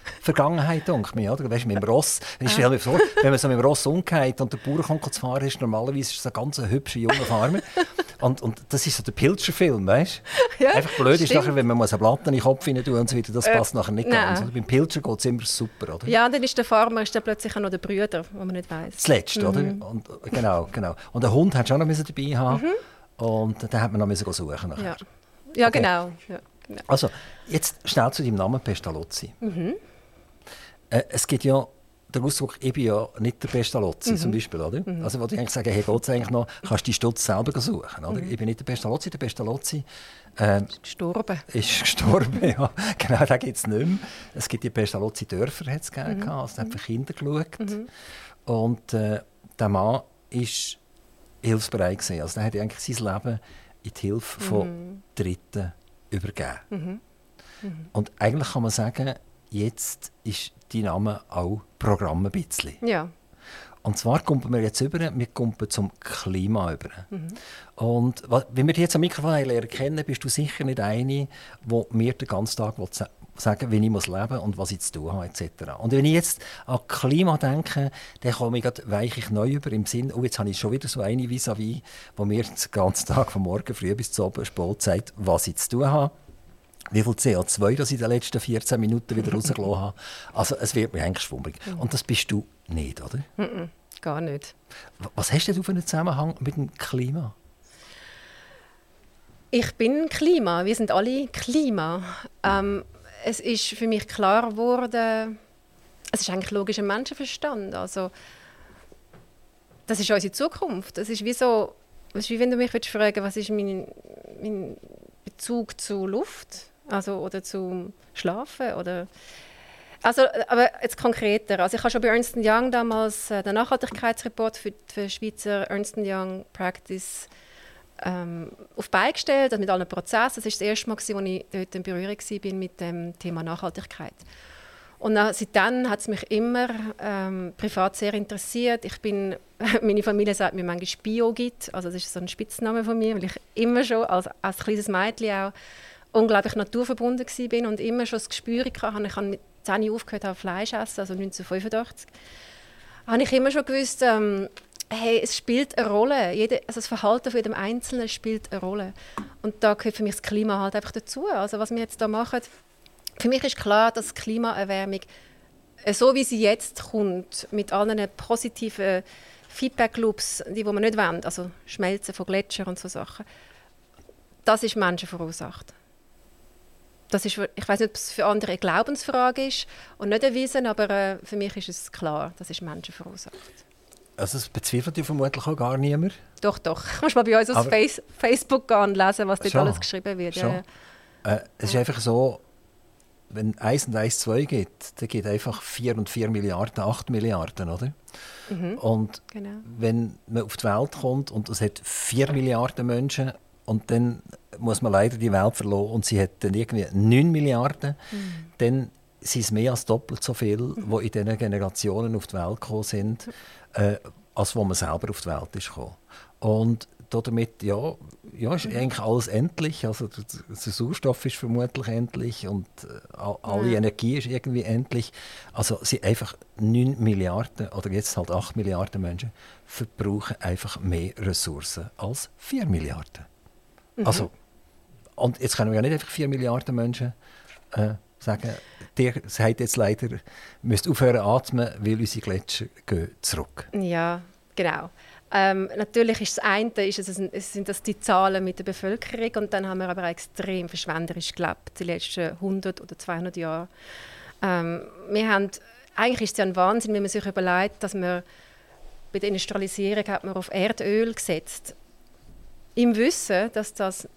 Hollywood-Vergangenheit, denke ich, oder? Weißt, mit dem Ross. Ich stelle mir vor, wenn man so mit dem Ross umgeht und der Bauer kommt zu fahren, ist normalerweise ist es ein ganz hübscher junger Farmer. und, und das ist so der Pilcher-Film, weißt du? Ja, Einfach blöd ist stimmt. nachher, wenn man muss eine Platte in den Kopf rein tun und so weiter, das Äh, passt nachher nicht nein. ganz. Oder? Beim Pilcher geht es immer super, oder? Ja, und dann ist der Farmer ist dann plötzlich auch noch der Brüder, wo man nicht weiß. Zuletzt, oder? Und, genau, genau. Und der Hund hat schon noch dabei haben und den hat man noch müssen suchen nachher. Mhm. Ja, ja Okay. genau. Ja, genau. Also, jetzt schnell zu deinem Namen Pestalozzi. Äh, es gibt ja den Ausdruck, ich bin ja nicht der Pestalozzi, zum Beispiel, oder? Also, wo die eigentlich sagen, hey, geht's eigentlich noch, kannst du die Stutz selber suchen, oder? Ich bin nicht der Pestalozzi, der Pestalozzi äh, Gestorben. ist gestorben, ja. Genau, den gibt es nicht mehr. Es gibt die Pestalozzi-Dörfer, hat es gegeben, also der hat für Kinder geschaut. Und äh, der Mann war hilfsbereit gewesen. Also der hat eigentlich sein Leben in die Hilfe von Dritten übergeben. Mhm. Mhm. Und eigentlich kann man sagen, jetzt ist dein Name auch Programm ein bisschen. Ja. Und zwar kommen wir jetzt über, wir kommen zum Klima über. Mhm. Und wenn wir dich jetzt am Mikrofon lernen kennen, bist du sicher nicht eine, die mir den ganzen Tag sagen wie ich muss leben und was ich zu tun habe, etc. Und wenn ich jetzt an Klima denke, dann komme ich weiche neu über im Sinn, oh, jetzt habe ich schon wieder so eine vis-à-vis, wo mir den ganzen Tag von morgen früh bis zu oben spät sagt, was ich zu tun habe wie viel CO2 das ich in den letzten 14 Minuten wieder rausgelassen habe. Also es wird mir eigentlich schwummrig. Mhm. Und das bist du nicht, oder? Mhm, gar nicht. Was hast du für einen Zusammenhang mit dem Klima? Ich bin Klima. Wir sind alle Klima. Ähm, es ist für mich klar geworden, es ist eigentlich logischer Menschenverstand. Also, das ist unsere Zukunft. Das ist wie so, es ist wie wenn du mich fragen was ist mein, mein Bezug zu Luft also, oder zum Schlafen oder also, aber jetzt konkreter. Also ich habe schon bei Ernst Young damals äh, den Nachhaltigkeitsreport für die Schweizer Ernst Young Practice ähm, auf beigestellt, also mit allen Prozessen. Das war das erste Mal, als ich dort in Berührung war mit dem Thema Nachhaltigkeit. Und dann, seitdem hat es mich immer ähm, privat sehr interessiert. Ich bin, meine Familie sagt mir manchmal Bio-Git, also das ist so ein Spitzname von mir, weil ich immer schon als, als kleines Mädchen auch unglaublich naturverbunden bin und immer schon das Gespür hatte. Ich habe mit 10 aufgehört, habe Fleisch essen, also 1985. Habe ich immer schon gewusst, ähm, hey, es spielt eine Rolle. Jede, also das Verhalten von jedem Einzelnen spielt eine Rolle. Und da gehört für mich das Klima halt einfach dazu. Also was wir jetzt da machen, für mich ist klar, dass Klimaerwärmung, so wie sie jetzt kommt, mit allen positiven Feedback-Loops, die, die wir nicht wollen, also Schmelzen von Gletschern und so Sachen, das ist Menschen verursacht das ist, ich weiß nicht, ob es für andere eine Glaubensfrage ist und nicht erwiesen, aber äh, für mich ist es klar, das ist Menschen verursacht. Also das bezweifelt ja vermutlich auch gar niemand? Doch, doch. Du musst mal bei uns auf Face Facebook gehen und lesen, was dort schon, alles geschrieben wird. Ja, äh, es ist einfach so, wenn 1 und 1 2 geht, dann geht einfach 4 und 4 Milliarden, 8 Milliarden, oder? Mhm, und genau. wenn man auf die Welt kommt und es hat 4 Milliarden Menschen und dann muss man leider die Welt verloren und sie hat dann irgendwie 9 Milliarden, mhm. dann sind es mehr als doppelt so viel, mhm. die in diesen Generationen auf die Welt gekommen sind, äh, als wo man selber auf die Welt ist gekommen. Und damit, ja, ja, ist eigentlich alles endlich. Also der, der Sauerstoff ist vermutlich endlich und äh, alle ja. Energie ist irgendwie endlich. Also sind einfach 9 Milliarden oder jetzt halt 8 Milliarden Menschen verbrauchen einfach mehr Ressourcen als 4 Milliarden. Mhm. Also, und jetzt können wir ja nicht einfach 4 Milliarden Menschen äh, sagen, der sagt jetzt leider, müsst aufhören atmen, weil unsere Gletscher gehen zurück. Ja, genau. Ähm, natürlich ist das eine ist es, sind das die Zahlen mit der Bevölkerung und dann haben wir aber extrem verschwenderisch gelebt die letzten 100 oder 200 Jahre. Ähm, wir haben, eigentlich ist es ja ein Wahnsinn, wenn man sich überlegt, dass man bei der Industrialisierung hat man auf Erdöl gesetzt im Wissen, dass das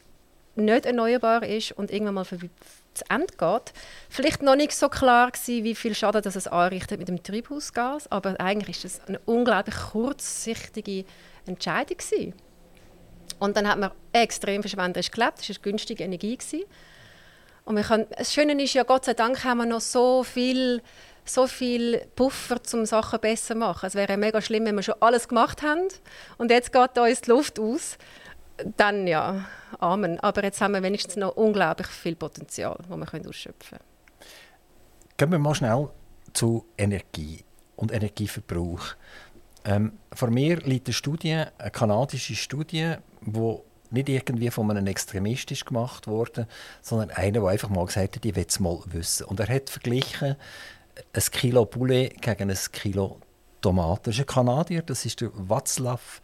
nicht erneuerbar ist und irgendwann mal zu Ende geht. Vielleicht noch nicht so klar gewesen, wie viel Schaden das es anrichtet mit dem Treibhausgas, aber eigentlich ist das eine unglaublich kurzsichtige Entscheidung gewesen. Und dann hat man extrem verschwenderisch gelebt, das war günstige Energie. Gewesen. Und wir können, das Schöne ist ja, Gott sei Dank haben wir noch so viel, so viel Puffer, um Sachen besser zu machen. Es wäre mega schlimm, wenn wir schon alles gemacht haben und jetzt geht uns die Luft aus dann ja, Amen. Aber jetzt haben wir wenigstens noch unglaublich viel Potenzial, das wir ausschöpfen können. Gehen wir mal schnell zu Energie und Energieverbrauch. Ähm, vor mir liegt eine Studie, eine kanadische Studie, die nicht irgendwie von einem Extremist ist gemacht wurde, sondern einer, der einfach mal gesagt hat, ich will es mal wissen. Und er hat verglichen ein Kilo Poulet gegen ein Kilo Tomaten. Das ist ein Kanadier, das ist der Václav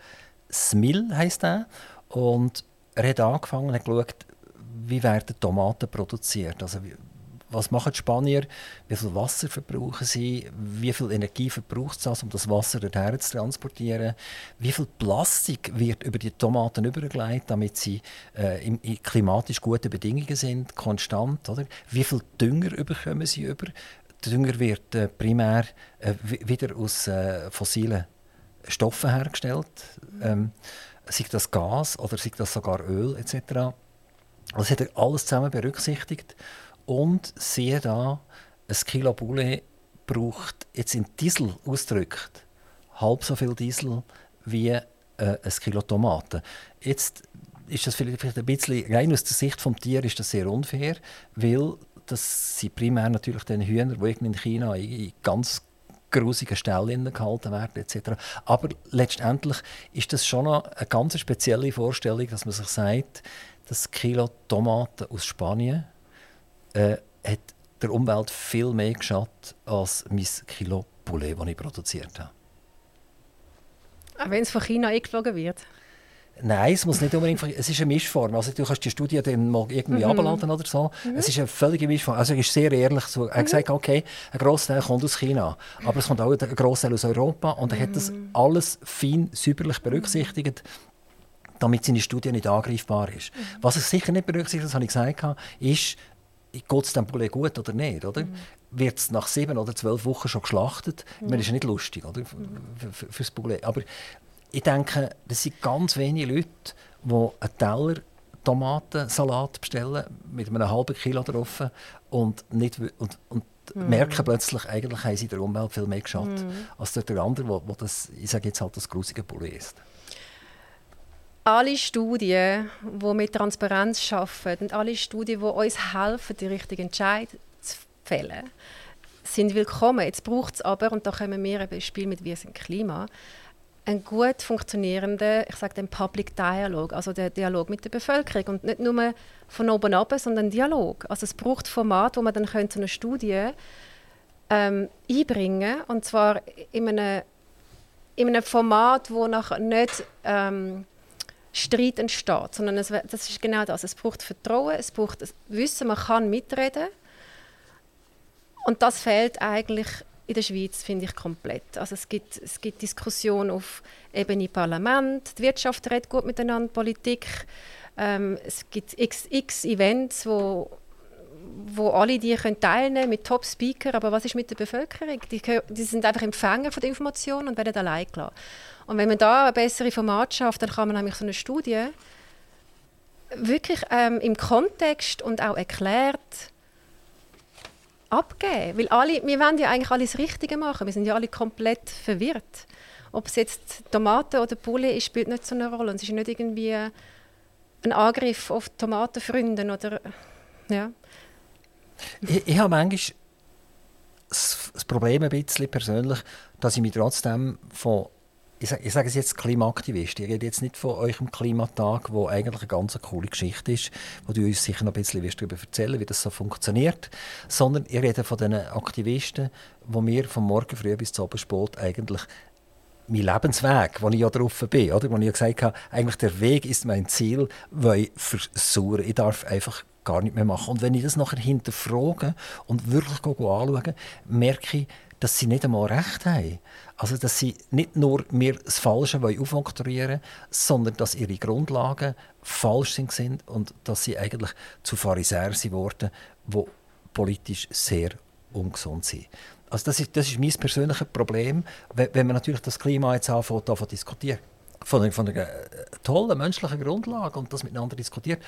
Smil, heißt er. Und er hat angefangen und geschaut, wie werden Tomaten produziert. Also, was machen die Spanier? Wie viel Wasser verbrauchen sie? Wie viel Energie verbraucht es, um das Wasser dorthin zu transportieren? Wie viel Plastik wird über die Tomaten übergelegt, damit sie äh, in, klimatisch guten Bedingungen sind, konstant? Oder? Wie viel Dünger bekommen sie über? Dünger wird äh, primär äh, wieder aus äh, fossilen Stoffen hergestellt. Ähm, sei das Gas oder sei das sogar Öl etc. Das hat er alles zusammen berücksichtigt. Und siehe da, ein Kilo Poulet braucht jetzt in Diesel ausgedrückt halb so viel Diesel wie äh, ein Kilo Tomaten. Jetzt ist das vielleicht ein bisschen, rein aus der Sicht des Tieres ist das sehr unfair, weil das sind primär natürlich die Hühner, die in China in ganz grusigen Stellen gehalten werden etc. Aber letztendlich ist das schon eine ganz spezielle Vorstellung, dass man sich sagt, das Kilo Tomaten aus Spanien äh, hat der Umwelt viel mehr geschadet als mein Kilo Poulet, das ich produziert habe. Auch wenn es von China eingeflogen wird? Nein, es muss nicht unbedingt. Es ist eine Mischform. Also du kannst die Studie dann mal irgendwie mhm. abladen oder so. Mhm. Es ist eine völlige Mischform. Also er ist sehr ehrlich. So. Er hat mhm. gesagt, okay, ein Großteil kommt aus China, aber es kommt auch ein Großteil aus Europa und er hat das mhm. alles fein, säuberlich berücksichtigt damit seine Studie nicht angreifbar ist. Mhm. Was er sicher nicht berücksichtigt, das habe ich gesagt, ist, geht es dem Poulet gut oder nicht? Oder? Mhm. Wird es nach sieben oder zwölf Wochen schon geschlachtet? Mhm. Ich meine, das ist ja nicht lustig oder? Für, für, für das Poulet. Aber ich denke, das sind ganz wenige Leute, die einen Teller Tomatensalat bestellen mit einem halben Kilo drauf und, nicht, und, und mm. merken plötzlich, eigentlich haben sie der Umwelt viel mehr geschadet, mm. als der andere, wo, wo das, ich sage jetzt halt, das grusige Poulet ist. Alle Studien, die mit Transparenz arbeiten und alle Studien, die uns helfen, die richtigen Entscheidungen zu fällen, sind willkommen. Jetzt braucht es aber, und da kommen wir ein Spiel mit «Wir sind Klima», einen gut funktionierenden, ich sage den Public Dialog, also der Dialog mit der Bevölkerung und nicht nur von oben ab, sondern ein Dialog. Also es braucht Format, wo man dann könnte eine Studie ähm, einbringen und zwar in einem, in einem Format, wo nachher nicht ähm, Streit entsteht, sondern es, das ist genau das. Es braucht Vertrauen, es braucht Wissen, man kann mitreden und das fehlt eigentlich in der Schweiz finde ich komplett. Also es gibt, es gibt Diskussionen auf Ebene Parlament, die Wirtschaft redet gut miteinander, Politik. Ähm, es gibt x, x Events, wo, wo alle die können teilnehmen mit Top-Speaker, aber was ist mit der Bevölkerung? Die, die, sind einfach Empfänger von der Information und werden allein gelassen. Und wenn man da ein besseres Format schafft, dann kann man nämlich so eine Studie wirklich ähm, im Kontext und auch erklärt abgeben. Weil alle, wir wollen ja eigentlich alles Richtige machen. Wir sind ja alle komplett verwirrt. Ob es jetzt Tomaten oder Bulle ist, spielt nicht so eine Rolle. Und es ist nicht irgendwie ein Angriff auf Tomatenfreunde oder ja. Ich, ich habe manchmal das, Problem ein bisschen persönlich, dass ich mich trotzdem von ich sage, ich sage es jetzt Klimaaktivist. Ich rede jetzt nicht von eurem Klimatag, wo eigentlich eine ganz coole Geschichte ist, wo du uns sicher noch ein bisschen darüber erzählen wie das so funktioniert, sondern ich rede von den Aktivisten, wo mir von morgen früh bis zum Abendsport eigentlich mein Lebensweg, wo ich ja drauf bin, oder? wo ich ja gesagt habe, eigentlich der Weg ist mein Ziel, weil ich versuche, ich darf einfach gar nicht mehr machen. Und wenn ich das nachher hinterfrage und wirklich anschaue, merke ich, dass sie nicht einmal recht haben. Also, dass sie nicht nur mir das Falsche aufoktroyieren sondern dass ihre Grundlagen falsch sind und dass sie eigentlich zu Pharisäern geworden die politisch sehr ungesund sind. Also das ist, das ist mein persönliches Problem, wenn man natürlich das Klima jetzt anfängt, zu diskutieren. Von, von einer äh, tollen menschlichen Grundlage und das miteinander diskutiert.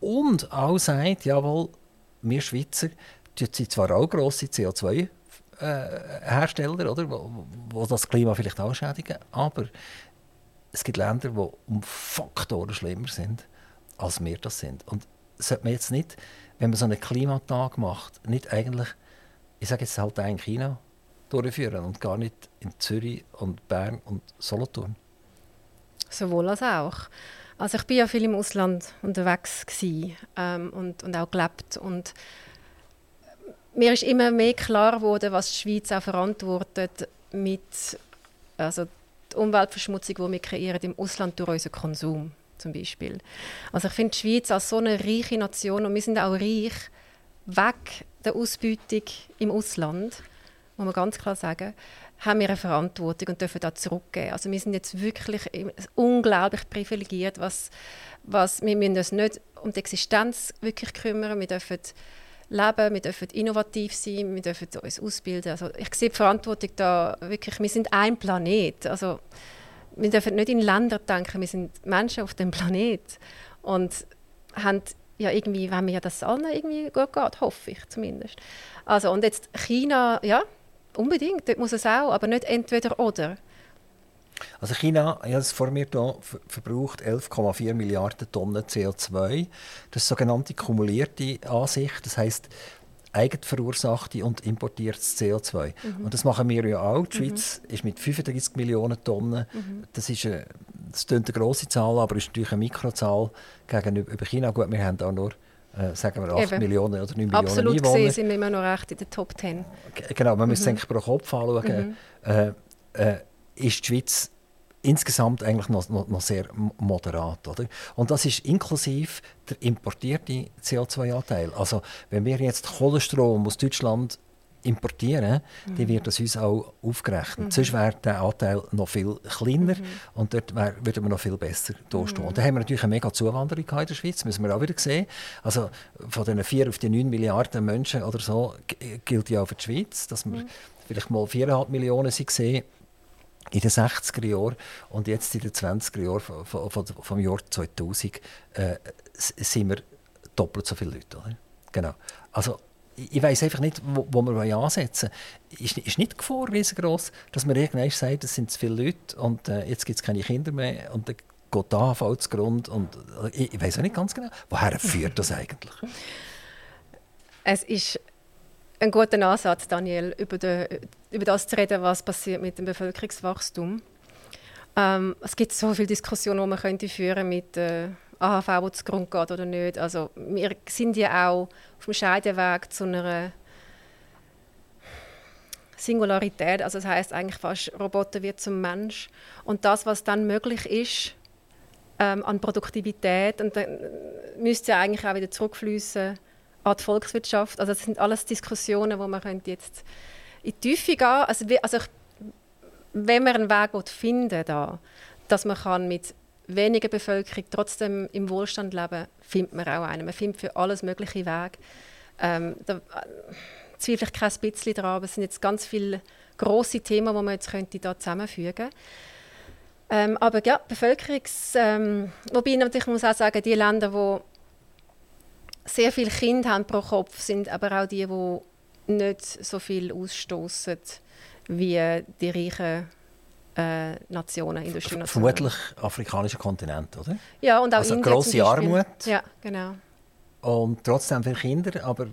Und auch sagt, jawohl, wir Schweizer, die sind zwar auch grosse CO2 äh, Hersteller, oder, wo, wo das Klima vielleicht auch aber es gibt Länder, die um Faktoren schlimmer sind, als wir das sind. Und sollte man jetzt nicht, wenn man so einen Klimatag macht, nicht eigentlich, ich sage jetzt halt in China durchführen und gar nicht in Zürich und Bern und Solothurn? Sowohl als auch. Also ich bin ja viel im Ausland unterwegs ähm, und, und auch gelebt und mir ist immer mehr klar geworden, was die Schweiz auch verantwortet mit also die Umweltverschmutzung, die wir kreieren im Ausland durch unseren Konsum zum Beispiel. Also ich finde die Schweiz als so eine reiche Nation und wir sind auch reich weg der Ausbeutung im Ausland, muss man ganz klar sagen, haben wir eine Verantwortung und dürfen da zurückgeben. Also wir sind jetzt wirklich unglaublich privilegiert, was, was wir müssen uns nicht um die Existenz wirklich kümmern, wir dürfen leben, wir dürfen innovativ sein, wir dürfen uns ausbilden. Also ich sehe die Verantwortung da wirklich, wir sind ein Planet. Also wir dürfen nicht in Länder denken, wir sind Menschen auf dem Planet und haben ja, irgendwie wenn mir das allen irgendwie gut geht, hoffe ich zumindest. Also, und jetzt China, ja, unbedingt, dort muss es auch, aber nicht entweder oder. Also China, ich habe es vor mir hier, verbraucht 11,4 Milliarden Tonnen CO2. Das ist sogenannte kumulierte Ansicht. Das heißt eigenverursachte und importiertes CO2. Mhm. Und das machen wir ja auch. Die mhm. Schweiz ist mit 35 Millionen Tonnen. Mhm. Das ist eine, das eine grosse Zahl, aber ist natürlich eine Mikrozahl gegenüber China. Gut, wir haben auch nur äh, sagen wir 8 Eben. Millionen oder 9 Millionen Absolut Einwohner. gesehen sind wir immer noch recht in den Top 10. Genau, man mhm. muss eigentlich pro Kopf anschauen. Mhm. Äh, äh, ist die Schweiz insgesamt eigentlich noch, noch, noch, sehr moderat. Oder? Und das ist inklusive der importierte CO2-Anteil. Also wenn wir jetzt Kohlenstrom aus Deutschland importieren, mhm. dann wird das uns auch aufgerechnet. Mhm. Sonst wäre der Anteil noch viel kleiner mhm. und dort wär, würden wir noch viel besser durchstehen. Mhm. Und dann haben wir natürlich eine mega Zuwanderung in der Schweiz, müssen wir auch wieder sehen. Also von den 4 auf die 9 Milliarden Menschen oder so gilt ja auch für die Schweiz, dass wir mhm. vielleicht mal 4,5 Millionen sind gesehen in den 60er Jahren und jetzt in den 20er Jahren vom, vom, vom Jahr 2000 äh, sind wir doppelt so viele Leute. Oder? Genau. Also, ich weiß einfach nicht, wo, wo wir ansetzen wollen. Ist, ist nicht die Gefahr riesengroß, dass man irgendwann sagt, es sind zu viele Leute und äh, jetzt gibt es keine Kinder mehr und dann geht da AHV zugrunde und äh, ich, ich weiß auch nicht ganz genau, woher führt das eigentlich? Es ist ein guter Ansatz, Daniel, über, den, über das zu reden, was passiert mit dem Bevölkerungswachstum. Ähm, es gibt so viele Diskussionen, die man könnte führen mit äh, AHV, wo zugrunde geht oder nicht. Also wir sind ja auch auf dem Scheideweg zu einer Singularität. Also das heißt eigentlich fast, Roboter wird zum Mensch. Und das, was dann möglich ist ähm, an Produktivität, und dann müsste ja eigentlich auch wieder zurückfließen an die Volkswirtschaft. Also das sind alles Diskussionen, wo man könnte jetzt in die Tiefe gehen also, also ich, wenn man einen Weg finden da, dass man kann mit weniger Bevölkerung trotzdem im Wohlstand leben findet man auch einen. Man findet für alles mögliche Wege. Ähm, da äh, zweifle ich kein bisschen daran, aber es sind jetzt ganz viele grosse Themen, die man jetzt könnte da zusammenfügen ähm, aber ja, Bevölkerungs... Ähm, wobei natürlich muss auch sagen, die Länder, die sehr viele Kinder haben pro Kopf, sind aber auch die, die nicht so viel ausstoßen wie die reichen äh, Nationen, Industrienationen. Vermutlich afrikanischer Kontinent, oder? Ja, und auch also Indien grosse Armut. Ja, genau. Und trotzdem viele Kinder, aber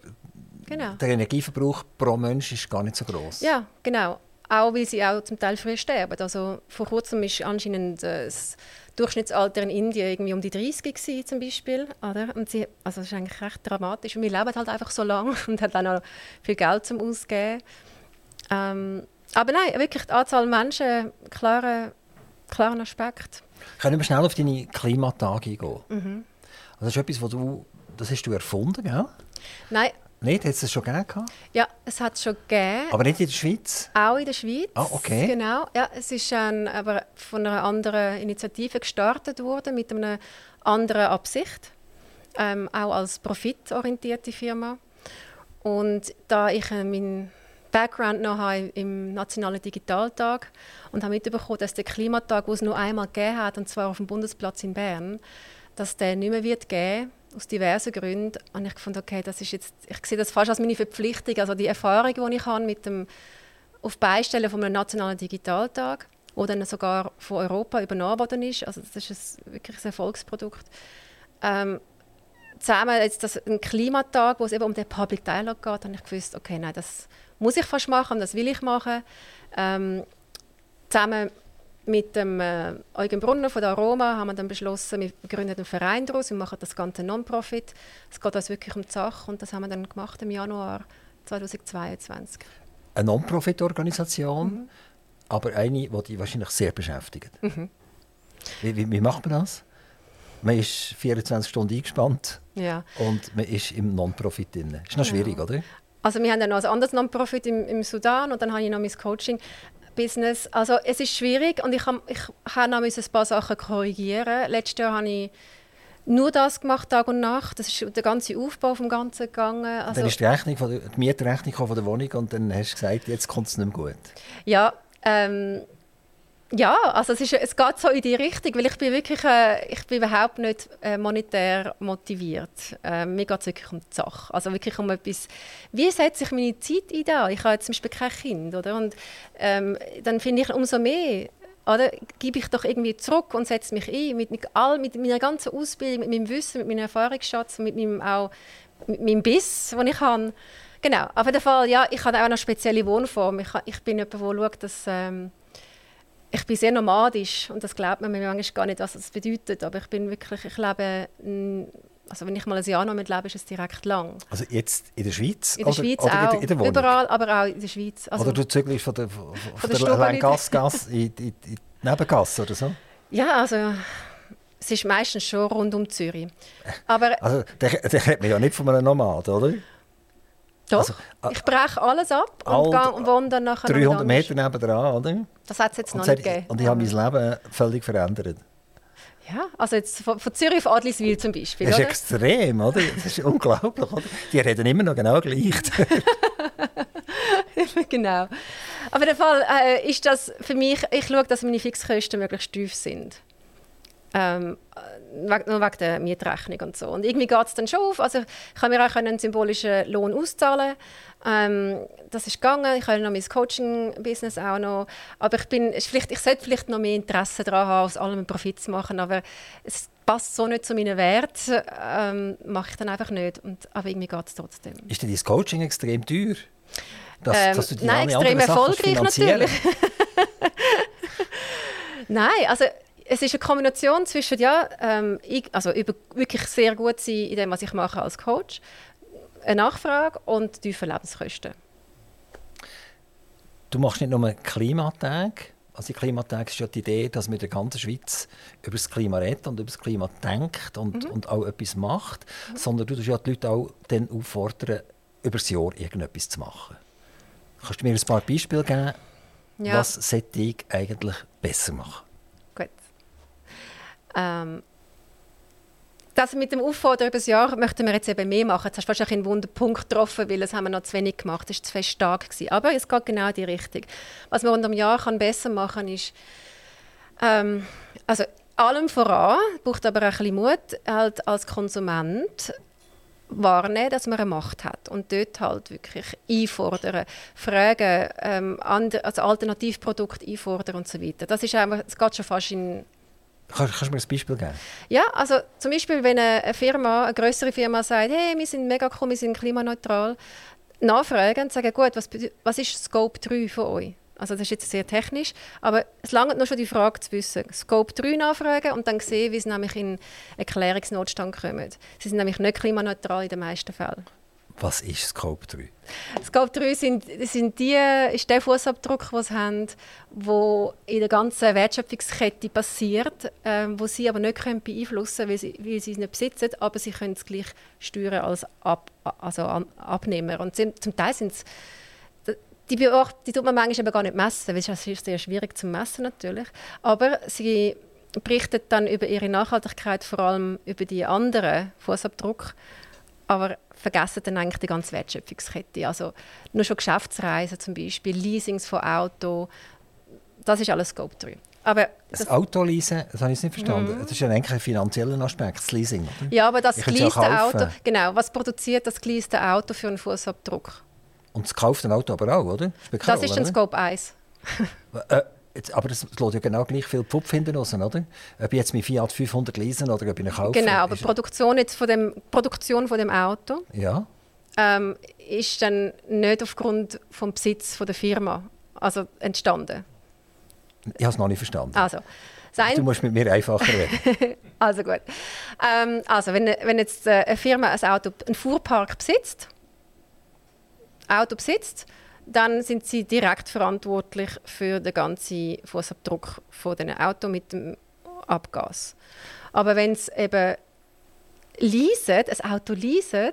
genau. der Energieverbrauch pro Mensch ist gar nicht so groß. Ja, genau. Auch weil sie auch zum Teil früh sterben. Also vor kurzem ist anscheinend äh, das Durchschnittsalter in Indien irgendwie um die 30 gewesen, zum Beispiel. Oder? Und sie, also das ist eigentlich recht dramatisch. Und wir leben halt einfach so lange und haben auch noch viel Geld zum Ausgeben. Ähm, aber nein, wirklich die Anzahl Menschen, klarer, klarer Aspekt. Können wir schnell auf deine Klimatage eingehen? Mhm. Also das ist etwas, was du, das hast du erfunden, gell? Nein, nicht? Hat es das schon gegeben? Ja, es hat es schon gegeben. Aber nicht in der Schweiz? Auch in der Schweiz. Ah, okay. Genau. Ja, es ist ähm, aber von einer anderen Initiative gestartet worden, mit einer anderen Absicht. Ähm, auch als profitorientierte Firma. Und da ich äh, meinen Background noch habe im Nationalen Digitaltag und habe mitbekommen, dass der Klimatag, den es nur einmal gegeben hat, und zwar auf dem Bundesplatz in Bern, dass der nicht mehr wird geben aus diversen Gründen habe ich gefunden, okay, das ist jetzt, ich sehe das fast als meine Verpflichtung, also die Erfahrung, die ich habe mit dem auf Beistellen von einem nationalen Digitaltag, wo dann sogar von Europa übernommen worden ist, also das ist ein, wirklich ein Erfolgsprodukt. Ähm, zusammen jetzt das, ein Klimatag, wo es eben um den Public Dialog geht, habe ich gewusst, okay, nein, das muss ich fast machen, das will ich machen. Ähm, zusammen mit dem äh, Eugen Brunner von der Aroma haben wir dann beschlossen, wir gründen einen Verein daraus, wir machen das Ganze Non-Profit. Es geht uns wirklich um die Sache und das haben wir dann gemacht im Januar 2022. Eine Non-Profit-Organisation, mhm. aber eine, die dich wahrscheinlich sehr beschäftigt. Mhm. Wie, wie, wie, macht man das? Man ist 24 Stunden eingespannt ja. und man ist im Non-Profit drin. Ist noch schwierig, ja. oder? Also wir haben dann noch ein anderes Non-Profit im, im, Sudan und dann habe ich noch mein Coaching. Business. Also es ist schwierig und ich, habe ich hab noch ein paar Sachen korrigieren. Letztes Jahr habe ich nur das gemacht, Tag und Nacht. Das ist der ganze Aufbau vom Ganzen gegangen. Also, dann ist die, Rechnung von der, die Mietrechnung von der Wohnung und dann hast du gesagt, jetzt kommt es nicht mehr gut. Ja, ähm, Ja, also es, ist, es geht so in die Richtung, weil ich bin wirklich, äh, ich bin überhaupt nicht äh, monetär motiviert. Äh, mir geht es wirklich um die Sache, also wirklich um etwas, wie setze ich meine Zeit ein da? Ich habe jetzt zum Beispiel kein Kind, oder? Und ähm, dann finde ich umso mehr, oder, gebe ich doch irgendwie zurück und setze mich ein mit, mit, all, mit meiner ganzen Ausbildung, mit meinem Wissen, mit meinem Erfahrungsschatz, mit meinem, auch, mit meinem Biss, den ich habe. Genau, auf jeden Fall, ja, ich habe auch eine spezielle Wohnform. Ich, ich bin jemand, der schaut, dass... Ähm, ich bin sehr nomadisch und das glaubt man mir manchmal gar nicht, was das bedeutet. Aber ich bin wirklich, ich lebe, also wenn ich mal ein Jahr noch lebe, ist es direkt lang. Also jetzt in der Schweiz? In der oder, Schweiz oder auch, in der, in der überall, aber auch in der Schweiz. Also, oder du zügelst von der, von, von der, der Lengassgasse in, in, in die Nebengasse oder so? Ja, also es ist meistens schon rund um Zürich. Aber, also der, der redet man ja nicht von einem Nomaden, oder? Doch, also, ich breche alles ab und, und wohne dann nachher 300 Meter nebenan, oder? Das hat es jetzt noch nicht gegeben. Und ich habe mein Leben völlig verändert. Ja, also jetzt von, von Zürich auf Adliswil zum Beispiel, Das ist oder? extrem, oder? Das ist unglaublich, oder? Die reden immer noch genau gleich. genau. Aber der Fall äh, ist das für mich, ich schaue, dass meine Fixkosten möglichst tief sind. Ähm, nur wegen der Mietrechnung und so. Und irgendwie geht es dann schon auf. Also ich kann mir auch einen symbolischen Lohn auszahlen. Ähm, das ist gegangen. Ich habe noch mein Coaching-Business auch noch. Aber ich, bin, vielleicht, ich sollte vielleicht noch mehr Interesse daran haben, aus allem einen Profit zu machen. Aber es passt so nicht zu meinen Werten. Ähm, mache ich dann einfach nicht. Und, aber irgendwie geht es trotzdem. Ist denn dein Coaching extrem teuer? Dass, ähm, dass du die nein, extrem erfolgreich natürlich. nein, also es ist eine Kombination zwischen, ja, ähm, ich, also über, wirklich sehr gut sein in dem, was ich mache als Coach, eine Nachfrage und tiefe Lebenskosten. Du machst nicht nur Klimatage. Also die Klimatage ist ja die Idee, dass man in der ganzen Schweiz über das Klima redet und über das Klima denkt und, mhm. und auch etwas macht, mhm. sondern du ja die Leute auch dann auffordern, über das Jahr irgendetwas zu machen. Kannst du mir ein paar Beispiele geben, ja. was sollte ich eigentlich besser machen? Ähm, das mit dem Auffordern über das Jahr möchten wir jetzt eben mehr machen. Jetzt hast du wahrscheinlich einen wunden Punkt getroffen, weil das haben wir noch zu wenig gemacht. Das war zu fest stark. Gewesen. Aber es geht genau in die Richtung. Was man unter dem Jahr kann besser machen kann, ist, ähm, also allem voran, braucht aber auch ein bisschen Mut, halt als Konsument wahrnehmen, dass man eine Macht hat und dort halt wirklich einfordern, fragen, ähm, also Alternativprodukte einfordern und so weiter. Das ist einfach, es geht schon fast in Kannst, kannst du mir ein Beispiel geben? Ja, also zum Beispiel, wenn eine Firma, eine größere Firma sagt, hey, wir sind mega cool, wir sind klimaneutral, nachfragen und sagen, gut, was, was ist Scope 3 für euch? Also das ist jetzt sehr technisch, aber es langt nur schon die Frage zu wissen. Scope 3 nachfragen und dann sehen, wie sie nämlich in Erklärungsnotstand kommen. Sie sind nämlich nicht klimaneutral in den meisten Fällen. Was ist Scope 3? Scope 3 sind, sind die, ist der Fußabdruck, den sie haben, der in der ganzen Wertschöpfungskette passiert, ähm, wo sie aber nicht können beeinflussen können, weil sie, weil sie es nicht besitzen, aber sie können es gleich steuern als Ab, also Abnehmer. Und zum, zum Teil sind es die, die tut man manchmal eben gar nicht messen, weil es ist sehr schwierig zu messen natürlich. Aber sie berichten dann über ihre Nachhaltigkeit, vor allem über die anderen Fußabdruck aber vergessen dann eigentlich die ganze Wertschöpfungskette. Also nur schon Geschäftsreisen zum Beispiel, Leasings von Auto, das ist alles Scope 3. Aber das, das Autoleasen, das habe ich nicht verstanden. Mm. Das ist ja eigentlich ein finanzieller Aspekt, das Leasing, oder? Ja, aber das geleaste Auto, genau, was produziert das geleaste Auto für einen Fußabdruck? Und das kaufte Auto aber auch, oder? Speziell, das ist ein Scope 1. äh, Jetzt, aber das lässt ja genau gleich viel Pfupf hinten raus, oder? Ob ich jetzt mein Fiat 500 lease oder ob ich ihn kaufe. Genau, aber die Produktion, jetzt von dem, Produktion von dem Auto ja. ähm, ist dann nicht aufgrund des Besitz von der Firma also entstanden. Ich habe es noch nicht verstanden. Also, sein du musst mit mir einfacher reden. also gut. Ähm, also wenn, wenn jetzt äh, eine Firma ein Auto, einen Fuhrpark besitzt, Auto besitzt, dann sind sie direkt verantwortlich für den ganzen Fußabdruck von den Auto mit dem Abgas. Aber wenn es eben leasen, ein Auto leasen,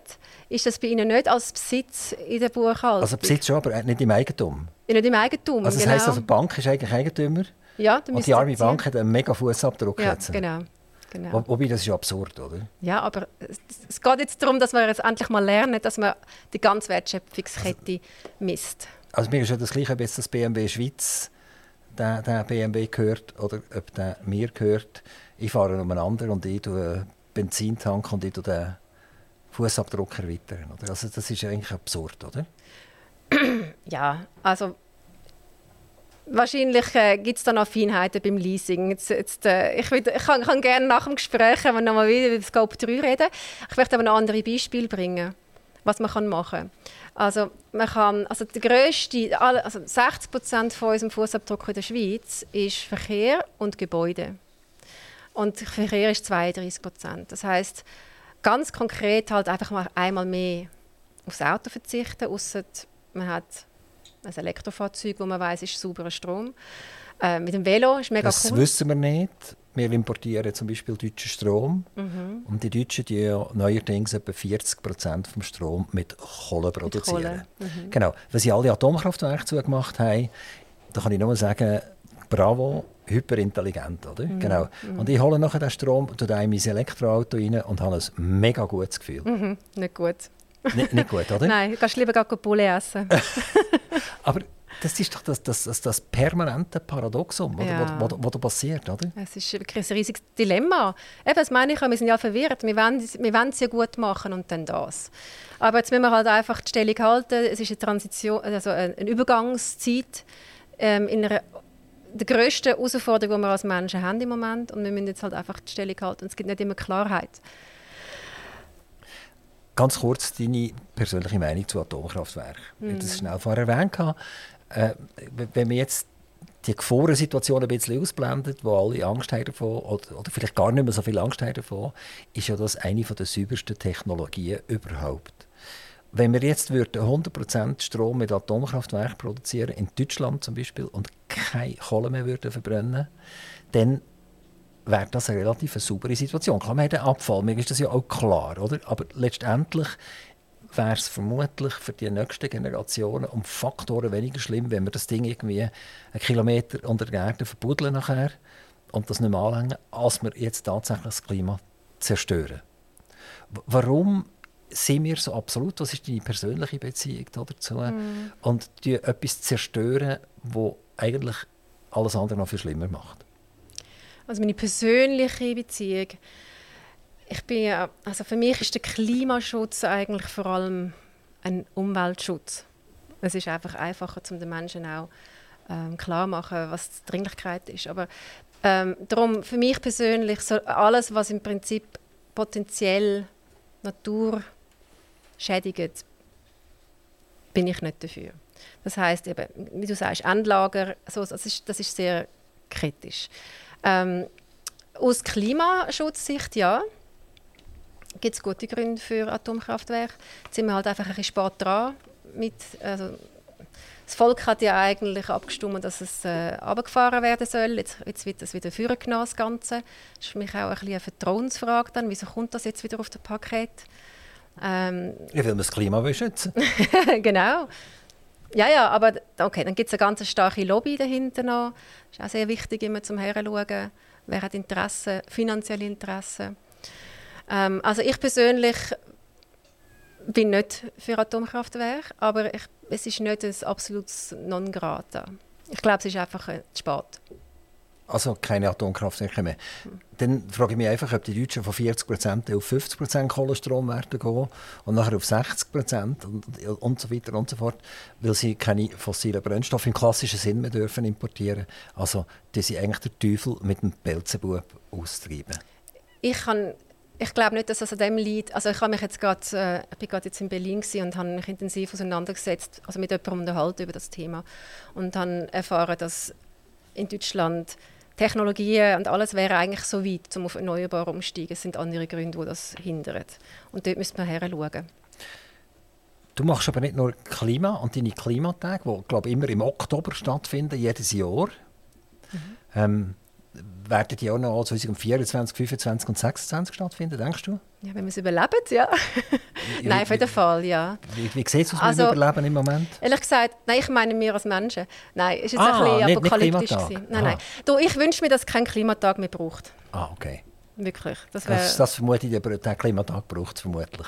ist das bei ihnen nicht als Besitz in der Buchhaltung. Also Besitz schon, aber nicht im Eigentum? nicht im Eigentum, Also das genau. heisst, also die Bank ist eigentlich Eigentümer? Ja, und die arme Bank hat einen mega Fußabdruck ja, jetzt. genau. Genau. Wobei, das ist ja absurd, oder? Ja, aber es, es geht jetzt darum, dass wir jetzt endlich mal lernen, dass man die ganze Wertschöpfungskette misst. Also mir ist ja das gleiche, ob jetzt das BMW Schweiz der, der BMW gehört oder ob der mir gehört. Ich fahre umeinander und ich tue Benzintank und ich tue den Fußabdruck erweitern. Oder? Also das ist eigentlich absurd, oder? Ja, also Wahrscheinlich äh, gibt es da noch Feinheiten beim Leasing. Jetzt, jetzt, äh, ich, würd, ich, kann, kann, gerne nach dem Gespräch noch mal wieder über Scope 3 reden. Ich möchte aber noch andere Beispiele bringen, was man kann machen kann. Also, man kann, also der grösste, also 60 Prozent von unserem Fußabdruck in der Schweiz ist Verkehr und Gebäude. Und Verkehr ist 32 Prozent. Das heißt, ganz konkret halt einfach mal einmal mehr aufs Auto verzichten, außer man hat ein Elektrofahrzeug, wo man weiß, ist sauberer Strom. Äh, mit dem Velo ist mega das cool. Das wissen wir nicht. Wir importieren zum Beispiel deutschen Strom. Mhm. Und die Deutschen die ja neuerdings etwa 40 Prozent vom Strom mit Kohle produzieren. Mit Kohle. Mhm. Genau. Wenn sie alle Atomkraftwerke zugemacht haben, da kann ich nur sagen, bravo, hyperintelligent, oder? Mhm. Genau. Mhm. Und ich hole nachher den Strom, tue in mein Elektroauto rein und habe ein mega gutes Gefühl. Mhm. Nicht gut. Nicht, nicht gut, oder? Nein, du kannst lieber gar Bulle essen. Aber das ist doch das, das, das, das permanente Paradoxum, ja. was da passiert, oder? Es ist wirklich ein riesiges Dilemma. Eben, das meine ich, wir sind ja verwirrt. Wir wollen, wir wollen es ja gut machen und dann das. Aber jetzt müssen wir halt einfach die Stellung halten. Es ist eine Transition, also eine Übergangszeit ähm, in einer der grössten Herausforderung, die wir als Menschen haben im Moment. Und wir müssen jetzt halt einfach die Stellung halten. Und es gibt nicht immer Klarheit. Ganz kurz deine persönliche Meinung zu Atomkraftwerken. Mm. Ich habe das schnell vorher erwähnt. Äh, wenn wir jetzt die Gefahrensituation ein bisschen ausblendet, wo alle Angst haben davon, oder, oder, vielleicht gar nicht mehr so viel Angst haben davon, ist ja das eine der saubersten Technologien überhaupt. Wenn wir jetzt 100% Strom mit Atomkraftwerken produzieren, in Deutschland zum Beispiel, und keine Kohle mehr würden verbrennen, dann wäre das eine relativ saubere Situation. Klar, man hat Abfall, mir ist das ja auch klar, oder? Aber letztendlich wäre es vermutlich für die nächsten Generationen um Faktoren weniger schlimm, wenn wir das Ding irgendwie einen Kilometer unter der Erde verbuddeln nachher und das nicht mehr anlängen, als wir jetzt tatsächlich das Klima zerstören. Warum sind wir so absolut? Was ist deine persönliche Beziehung dazu? Mm. Und die etwas zerstören, wo eigentlich alles andere noch viel schlimmer macht. Also meine persönliche Beziehung. Ich bin, also für mich ist der Klimaschutz eigentlich vor allem ein Umweltschutz. Es ist einfach einfacher, um den Menschen auch ähm, klar machen, was die Dringlichkeit ist. Aber ähm, darum für mich persönlich so alles, was im Prinzip potenziell Natur schädigt, bin ich nicht dafür. Das heißt wie du sagst, Endlager, so, das, ist, das ist sehr kritisch. Ähm, aus Klimaschutzsicht ja, gibt es gute Gründe für Atomkraftwerke. Jetzt sind wir halt einfach ein bisschen spät dran. Mit, also, das Volk hat ja eigentlich abgestimmt, dass es äh, abgefahren werden soll. Jetzt, jetzt wird das wieder vorgenommen, das Ganze. Das ist für mich auch ein bisschen eine Vertrauensfrage dann. Wieso kommt das jetzt wieder auf das Paket? Ähm, weil man das Klima schützen Genau. Ja, ja, aber okay, dann gibt es eine ganz starke Lobby dahinter noch. Ist auch sehr wichtig, immer zum Herschauen. Wer hat Interesse, finanzielle Interesse. Ähm, also ich persönlich bin nicht für Atomkraftwerke, aber ich, es ist nicht ein absolutes Non-Grata. Ich glaube, es ist einfach zu spät. Also keine Atomkraftwerke mehr. Dann frage ich mich einfach, ob die Deutschen von 40% auf 50% Kohlenstrom werden gehen und nachher auf 60% und, und so weiter und so fort, weil sie keine fossilen Brennstoffe im klassischen Sinn mehr dürfen importieren. Also die sind eigentlich der Teufel mit dem Pelzebub austreiben. Ich kann ich glaube nicht, dass das an dem liegt. Also ich, mich jetzt grad, äh, ich bin gerade jetzt in Berlin und habe mich intensiv auseinandergesetzt, also mit jemandem unterhalten über das Thema und habe erfahren, dass in Deutschland Technologien und alles wäre eigentlich so weit, um auf Erneuerbare umsteigen. Es sind andere Gründe, die das hindern. Und dort müsste man herschauen. Du machst aber nicht nur Klima und deine Klimatage, die glaube immer im Oktober stattfinden, jedes Jahr. Mhm. Ähm, werden die auch noch 2024, 2025 und 2026 stattfinden, denkst du? Ja, wenn wir es überleben, ja. nein, auf jeden Fall, ja. Wie, wie sieht es aus also, mit dem Überleben im Moment? Ehrlich gesagt, nein, ich meine wir als Menschen. Nein, ist jetzt ah, ein bisschen apokalyptisch gewesen. Nein, nein. Du, ich wünsche mir, dass es keinen Klimatag mehr braucht. Ah, okay. Wirklich. Das, das, das vermute ich, der Klimatag braucht es vermutlich.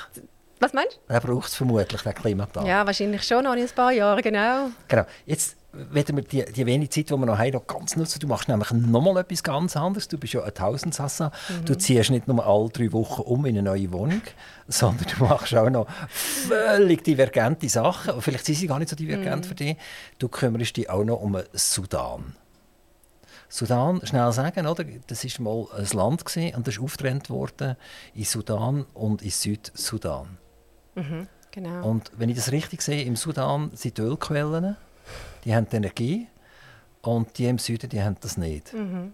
Was meinst du? Der braucht es vermutlich, der Klimatag. Ja, wahrscheinlich schon noch in ein paar Jahren, genau. Genau. Jetzt werden wir die, die wenige Zeit, die wir noch haben, noch ganz nutzen. Du machst nämlich nochmal etwas ganz anderes. Du bist ja ein Tausendsassa. Mhm. Du ziehst nicht nur alle drei Wochen um in eine neue Wohnung, sondern du machst auch noch völlig divergente Sachen. Und vielleicht sind sie gar nicht so divergent mhm. für dich. Du kümmerst dich auch noch um den Sudan. Sudan, schnell sagen, oder? das war mal ein Land gewesen, und das ist aufgetrennt worden in Sudan und in Südsudan. Mhm, genau. Und wenn ich das richtig sehe, im Sudan sind die Ölquellen die haben die Energie und die im Süden, die haben das nicht. Mhm.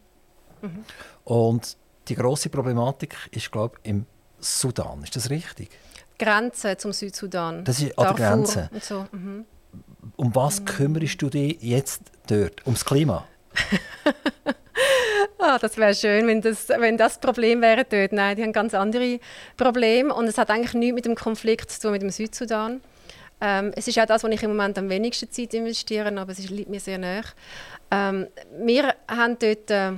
Mhm. Und die große Problematik ist, glaube ich, im Sudan. Ist das richtig? Grenze zum Südsudan. Das ist an der Grenze. So. Mhm. Um was mhm. kümmerst du dich jetzt dort? Ums Klima? ah, das wäre schön, wenn das, wenn das Problem wäre dort. Nein, die haben ganz andere Probleme und es hat eigentlich nichts mit dem Konflikt zu tun mit dem Südsudan. Ähm, es ist auch das, wo ich im Moment am wenigsten Zeit investiere, aber es liegt mir sehr nahe. Ähm, wir haben dort, äh,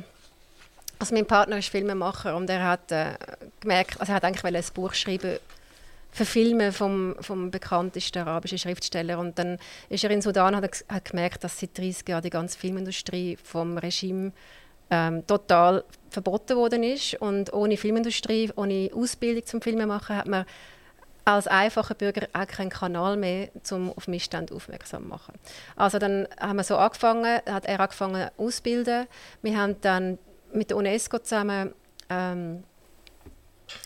also mein Partner ist Filmemacher und er hat äh, gemerkt, also er hat eigentlich ein Buch schreiben für Filme vom, vom bekanntesten arabischen Schriftsteller und dann ist er in Sudan und hat, hat gemerkt, dass seit 30 Jahren die ganze Filmindustrie vom Regime ähm, total verboten worden ist und ohne Filmindustrie, ohne Ausbildung zum Filmemachen hat man als einfacher Bürger auch keinen Kanal mehr, um auf Missstände aufmerksam zu machen. Also dann haben wir so angefangen, hat er angefangen auszubilden. Wir haben dann mit der UNESCO zusammen ähm,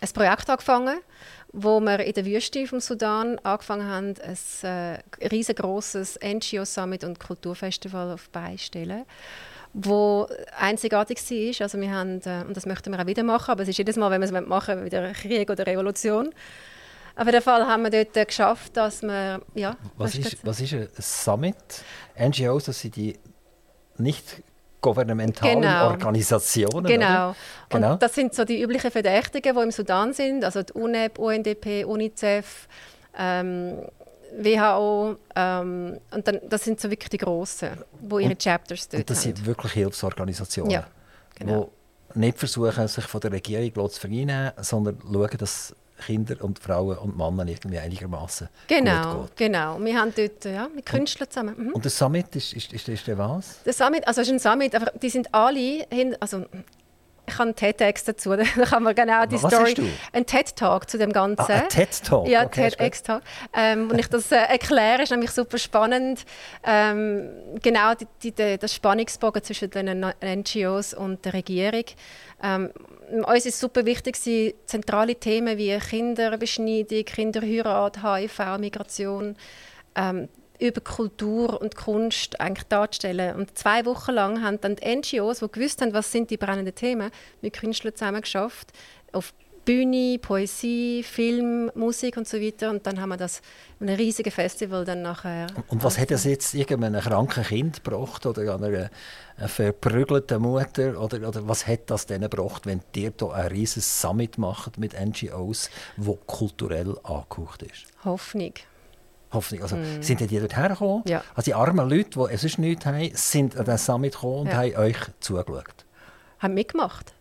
ein Projekt angefangen, wo wir in der Wüste vom Sudan angefangen haben, ein äh, riesengroßes NGO-Summit und Kulturfestival auf beistellen wo einzigartig war. Also wir haben, äh, und das möchten wir auch wieder machen, aber es ist jedes Mal, wenn wir es machen, wieder Krieg oder Revolution. Auf jeden Fall haben wir dort geschafft, dass wir... Ja, was, ist, was ist ein Summit? NGOs, das sind die nicht gouvernementalen genau. Organisationen. Genau. genau. Und das sind so die üblichen Verdächtigen, die im Sudan sind, also die UNEP, UNDP, UNICEF, ähm, WHO ähm, und dann, das sind so wirklich die grossen, wo ihre und, Chapters dort Und das haben. sind wirklich Hilfsorganisationen, ja, genau. die nicht versuchen, sich von der Regierung zu vernehmen, sondern schauen, dass Kinder und Frauen und Männer irgendwie einigermaßen genau, gut geht. Genau, wir haben dort ja, mit Künstlern zusammen. Mhm. Und der Summit ist, ist, ist, ist der was? Der Summit, also ist ein Summit, aber die sind alle, hin, also ich habe einen TED-Text dazu, da kann man genau die Was Story. Hast du? Ein TED-Talk zu dem Ganzen. Ah, ein TED-Talk? Ja, okay, TEDx-Talk. Ähm, und ich das äh, erkläre, ist nämlich super spannend. Ähm, genau die, die, das Spannungsbogen zwischen den NGOs und der Regierung. Ähm, uns ist super wichtig, zentrale Themen wie Kinderbeschneidung, Kinderheirat, HIV, Migration, ähm, über Kultur und Kunst eigentlich darzustellen. Und zwei Wochen lang haben dann die NGOs, die gewusst haben, was sind die brennenden Themen, mit Künstlern zusammen geschafft, auf Bühne, Poesie, Film, Musik und so weiter. Und dann haben wir das in einem riesigen Festival dann nachher. Und was hat das jetzt irgendeinem kranken Kind gebracht oder einer, verprügelten Mutter? Oder, oder was hat das denen gebracht, wenn ihr hier ein riesiges Summit macht mit NGOs, wo kulturell angehaucht ist? Hoffnung. Hoffentlich. Also, mm. Sind die dort hergekommen? Ja. Also die armen Leute, die es nichts haben, sind an den Summit gekommen und ja. haben euch zugeschaut? Haben mitgemacht.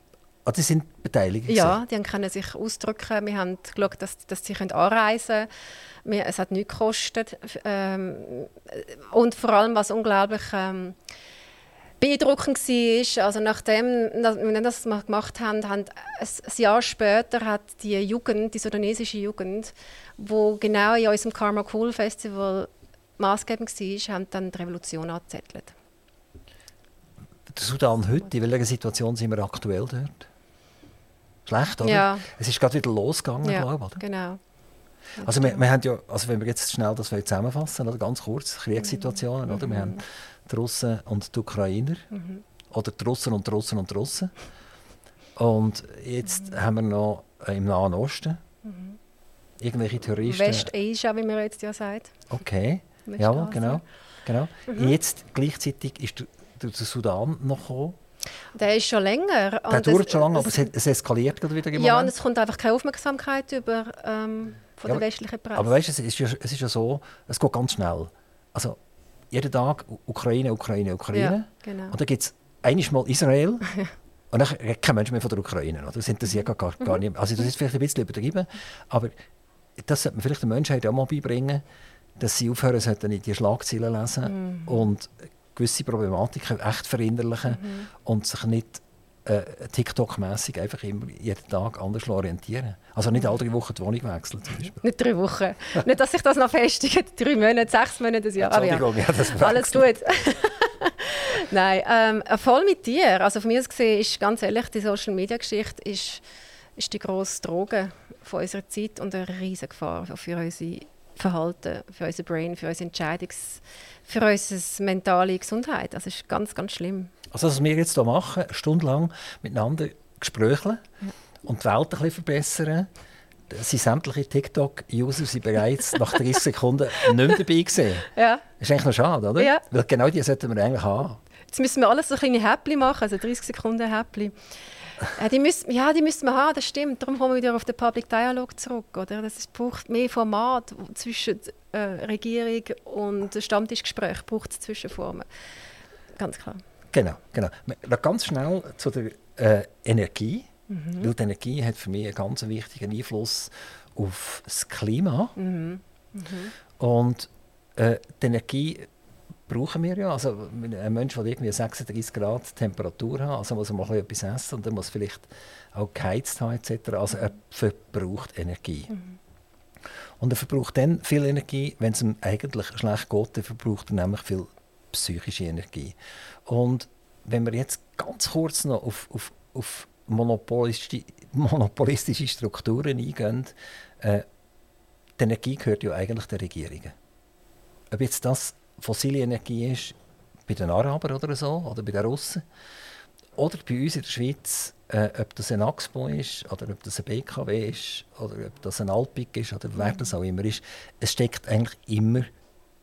Ah, die sind beteiligt? Ja, die können sich ausdrücken. Wir haben geschaut, dass, dass sie anreisen können. Es hat nichts gekostet. Ähm, und vor allem, was unglaublich ähm, beeindruckend war, also nachdem wir das gemacht haben, haben ein Jahr später hat die Jugend, die sudanesische Jugend, wo genau in unserem Karma Cool Festival maßgebend war, haben dann die Revolution angezettelt. Der Sudan heute, in welcher Situation sind wir aktuell dort? Schlecht, oder? Ja. Es ist gerade wieder losgegangen, ja, glaube ich. genau. Also wir, wir haben ja, also wenn wir jetzt schnell das zusammenfassen, oder ganz kurz, Kriegssituationen, mhm. oder? Wir haben die Russen und die Ukrainer, mhm. oder die Russen und die Russen und die Russen. Und jetzt mhm. haben wir noch im Nahen Osten mhm. irgendwelche Terroristen. Westasia, wie man jetzt ja sagt. Okay, ja, genau. genau. Mhm. Jetzt gleichzeitig ist der, der Sudan noch gekommen. Der ist schon länger. Der dauert schon lange, aber es, es eskaliert gerade wieder. Ja, und es kommt einfach keine Aufmerksamkeit über ähm, von ja, der westlichen Presse. Aber weißt du, es ist, ja, es ist ja so, es geht ganz schnell. Also jeden Tag Ukraine, Ukraine, Ukraine. Ja, genau. Und dann gibt es einmal Israel. Und dann kein Mensch mehr von der Ukraine. Das interessiert gar, gar, gar mhm. nicht. Also das ist vielleicht ein bisschen übertrieben, aber das sollte man vielleicht den Menschheit auch mal beibringen, dass sie aufhören sollten, die Schlagzeilen lesen mhm. und gewisse Problematiken echt verinnerlichen mhm. und sich nicht äh, TikTok-mässig einfach immer jeden Tag anders orientieren. Also nicht alle drei Wochen die Wohnung wechseln zum Beispiel. Nicht drei Wochen. nicht, dass sich das noch festigt. Drei Monate, sechs Monate, ein Jahr. Entschuldigung, ja, das Alles gut. Nein, ähm, voll mit dir. Also von mir aus gesehen ist ganz ehrlich, die Social-Media-Geschichte ist, ist die grosse Droge von unserer Zeit und eine riesige Gefahr für unser Verhalten, für unser Brain, für unsere Entscheidungs-, für unsere mentale Gesundheit. Das ist ganz, ganz schlimm. Also was wir jetzt hier machen, stundenlang miteinander gesprächeln ja. und die Welt ein bisschen verbessern, sind sämtliche TikTok-User bereits nach 30 Sekunden nicht mehr dabei gewesen. Ja. Das ist eigentlich noch schade, oder? Ja. Weil genau die sollten wir eigentlich haben. Jetzt müssen wir alles so kleine Häppchen machen, also 30 Sekunden Häppchen. Ja, die müssen, ja, die müssen wir haben, das stimmt. Darum kommen wir wieder auf den Public Dialog zurück. Oder? Das braucht mehr Format zwischen äh, Regierung und Stammtischgespräch, braucht es Zwischenformen. Ganz klar. Genau, genau. Noch ganz schnell zu der äh, Energie. Mhm. Weil die Energie hat für mich einen ganz wichtigen Einfluss auf das Klima. Mhm. Mhm. Und äh, die Energie brauchen wir ja. Also ein Mensch, der irgendwie 36 Grad Temperatur hat, also muss er mal etwas essen und er muss vielleicht auch geheizt haben etc. Also er verbraucht Energie. Mhm. Und er verbraucht dann viel Energie, wenn es ihm eigentlich schlecht geht, dann verbraucht er nämlich viel psychische Energie. Und wenn wir jetzt ganz kurz noch auf, auf, auf monopolistische, monopolistische Strukturen eingehen, äh, die Energie gehört ja eigentlich den Regierungen. Ob jetzt das fossile Energie ist, bei den Arabern oder so, oder bei den Russen, oder bei uns in der Schweiz, äh, ob das ein Axpo ist, oder ob das ein BKW ist, oder ob das ein Alpic ist, oder wer das auch immer ist, es steckt eigentlich immer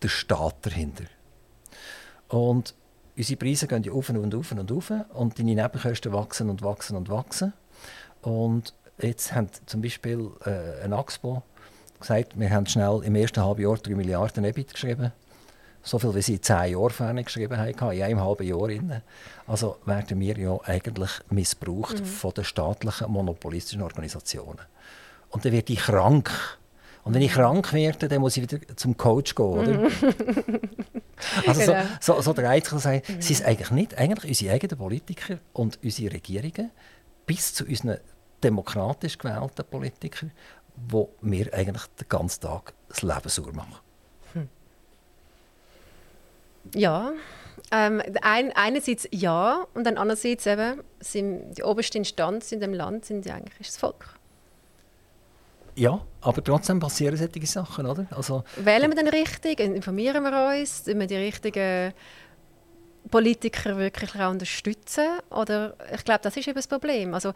der Staat dahinter. Und unsere Preise gehen ja auf und auf und auf und deine Nebenkosten wachsen und wachsen und wachsen. Und jetzt haben zum Beispiel äh, ein Axpo gesagt, wir haben schnell im ersten halben Jahr 3 Milliarden EBIT geschrieben. So viel, wie sie in zehn Jahren vorne geschrieben haben, in einem halben Jahr. Rein. Also werden wir ja eigentlich missbraucht mhm. von den staatlichen monopolistischen Organisationen. Und dann wird ich krank. Und wenn ich krank werde, dann muss ich wieder zum Coach gehen, oder? Also genau. so, so, so der Einzige sagen, mhm. sind es eigentlich nicht eigentlich unsere eigenen Politiker und unsere Regierungen bis zu unseren demokratisch gewählten Politikern, wo wir eigentlich den ganzen Tag das Leben sauer machen. Hm. Ja, ähm, ein, einerseits ja und dann andererseits eben, sind die oberste Instanz in dem Land sind eigentlich das Volk. Ja, aber trotzdem passieren solche Sachen, oder? Also, Wählen wir dann richtig? Informieren wir uns? Tun wir die richtigen Politiker wirklich auch unterstützen? Oder ich glaube, das ist eben das Problem. Also,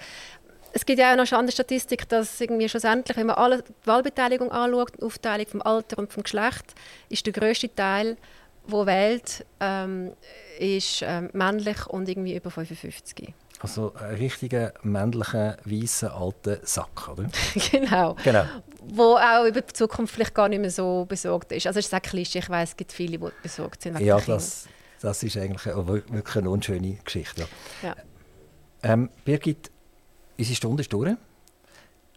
es gibt ja auch noch eine Statistik, dass irgendwie schlussendlich, wenn man alle die Wahlbeteiligung anschaut, die Aufteilung vom Alter und vom Geschlecht, ist der größte Teil, wo wählt, ähm, ist ähm, männlich und irgendwie über 55. Also ein richtiger männlicher, weißer, alter Sack, oder? genau. genau. Wo auch über die Zukunft vielleicht gar nicht mehr so besorgt ist. Also es ist ein Klischee, ich weiß, es gibt viele, die besorgt sind. Ja, das, das ist eigentlich eine, wirklich eine unschöne Geschichte. Ja. ja. Ähm, Birgit, unsere Stunde ist durch.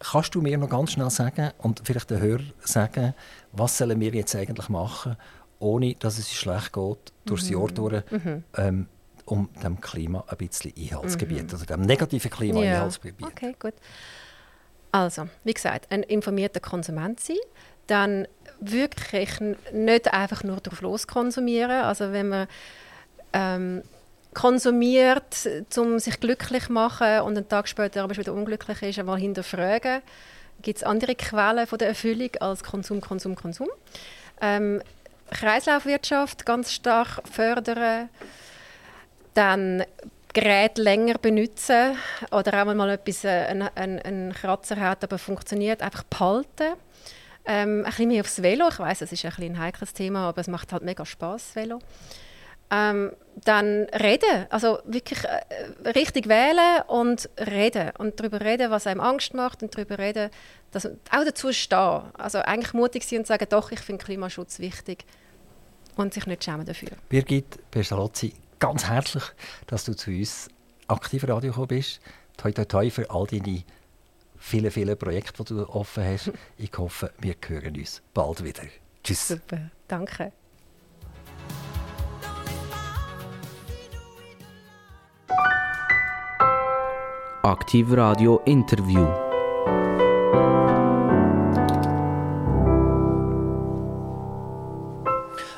Kannst du mir noch ganz schnell sagen und vielleicht den Hörern sagen, was sollen wir jetzt eigentlich machen, ohne dass es schlecht geht, durchs mhm. Jahr durch, mhm. ähm, um dem Klima ein bisschen Einhaltsgebiet, mhm. also dem negativen Klima ja. Einhaltsgebiet. Okay, gut. Also, wie gesagt, ein informierter Konsument sein, dann wirklich nicht einfach nur drauf los konsumieren. Also wenn man ähm, konsumiert, um sich glücklich zu machen und einen Tag später aber wieder unglücklich ist, einmal hinterfragen, gibt es andere Quellen von der Erfüllung als Konsum, Konsum, Konsum. Ähm, Kreislaufwirtschaft ganz stark fördern, dann Gerät länger benutzen oder auch mal etwas, äh, einen, einen Kratzer hat, aber funktioniert, einfach behalten. Ähm, ein bisschen mehr aufs Velo. Ich weiß, es ist ein, ein heikles Thema, aber es macht halt mega Spaß, Velo. Ähm, dann reden, also wirklich äh, richtig wählen und reden und darüber reden, was einem Angst macht und darüber reden, dass, auch dazu stehen. Also eigentlich mutig sein und sagen, doch, ich finde Klimaschutz wichtig und sich nicht schämen dafür. Birgit Pestalozzi, ganz herzlich, dass du zu uns aktiv Radio gekommen bist. Toi, toi, toi für all deine vielen, vielen Projekte, die du offen hast. Ich hoffe, wir hören uns bald wieder. Tschüss. Super, danke. Aktiv Radio Interview.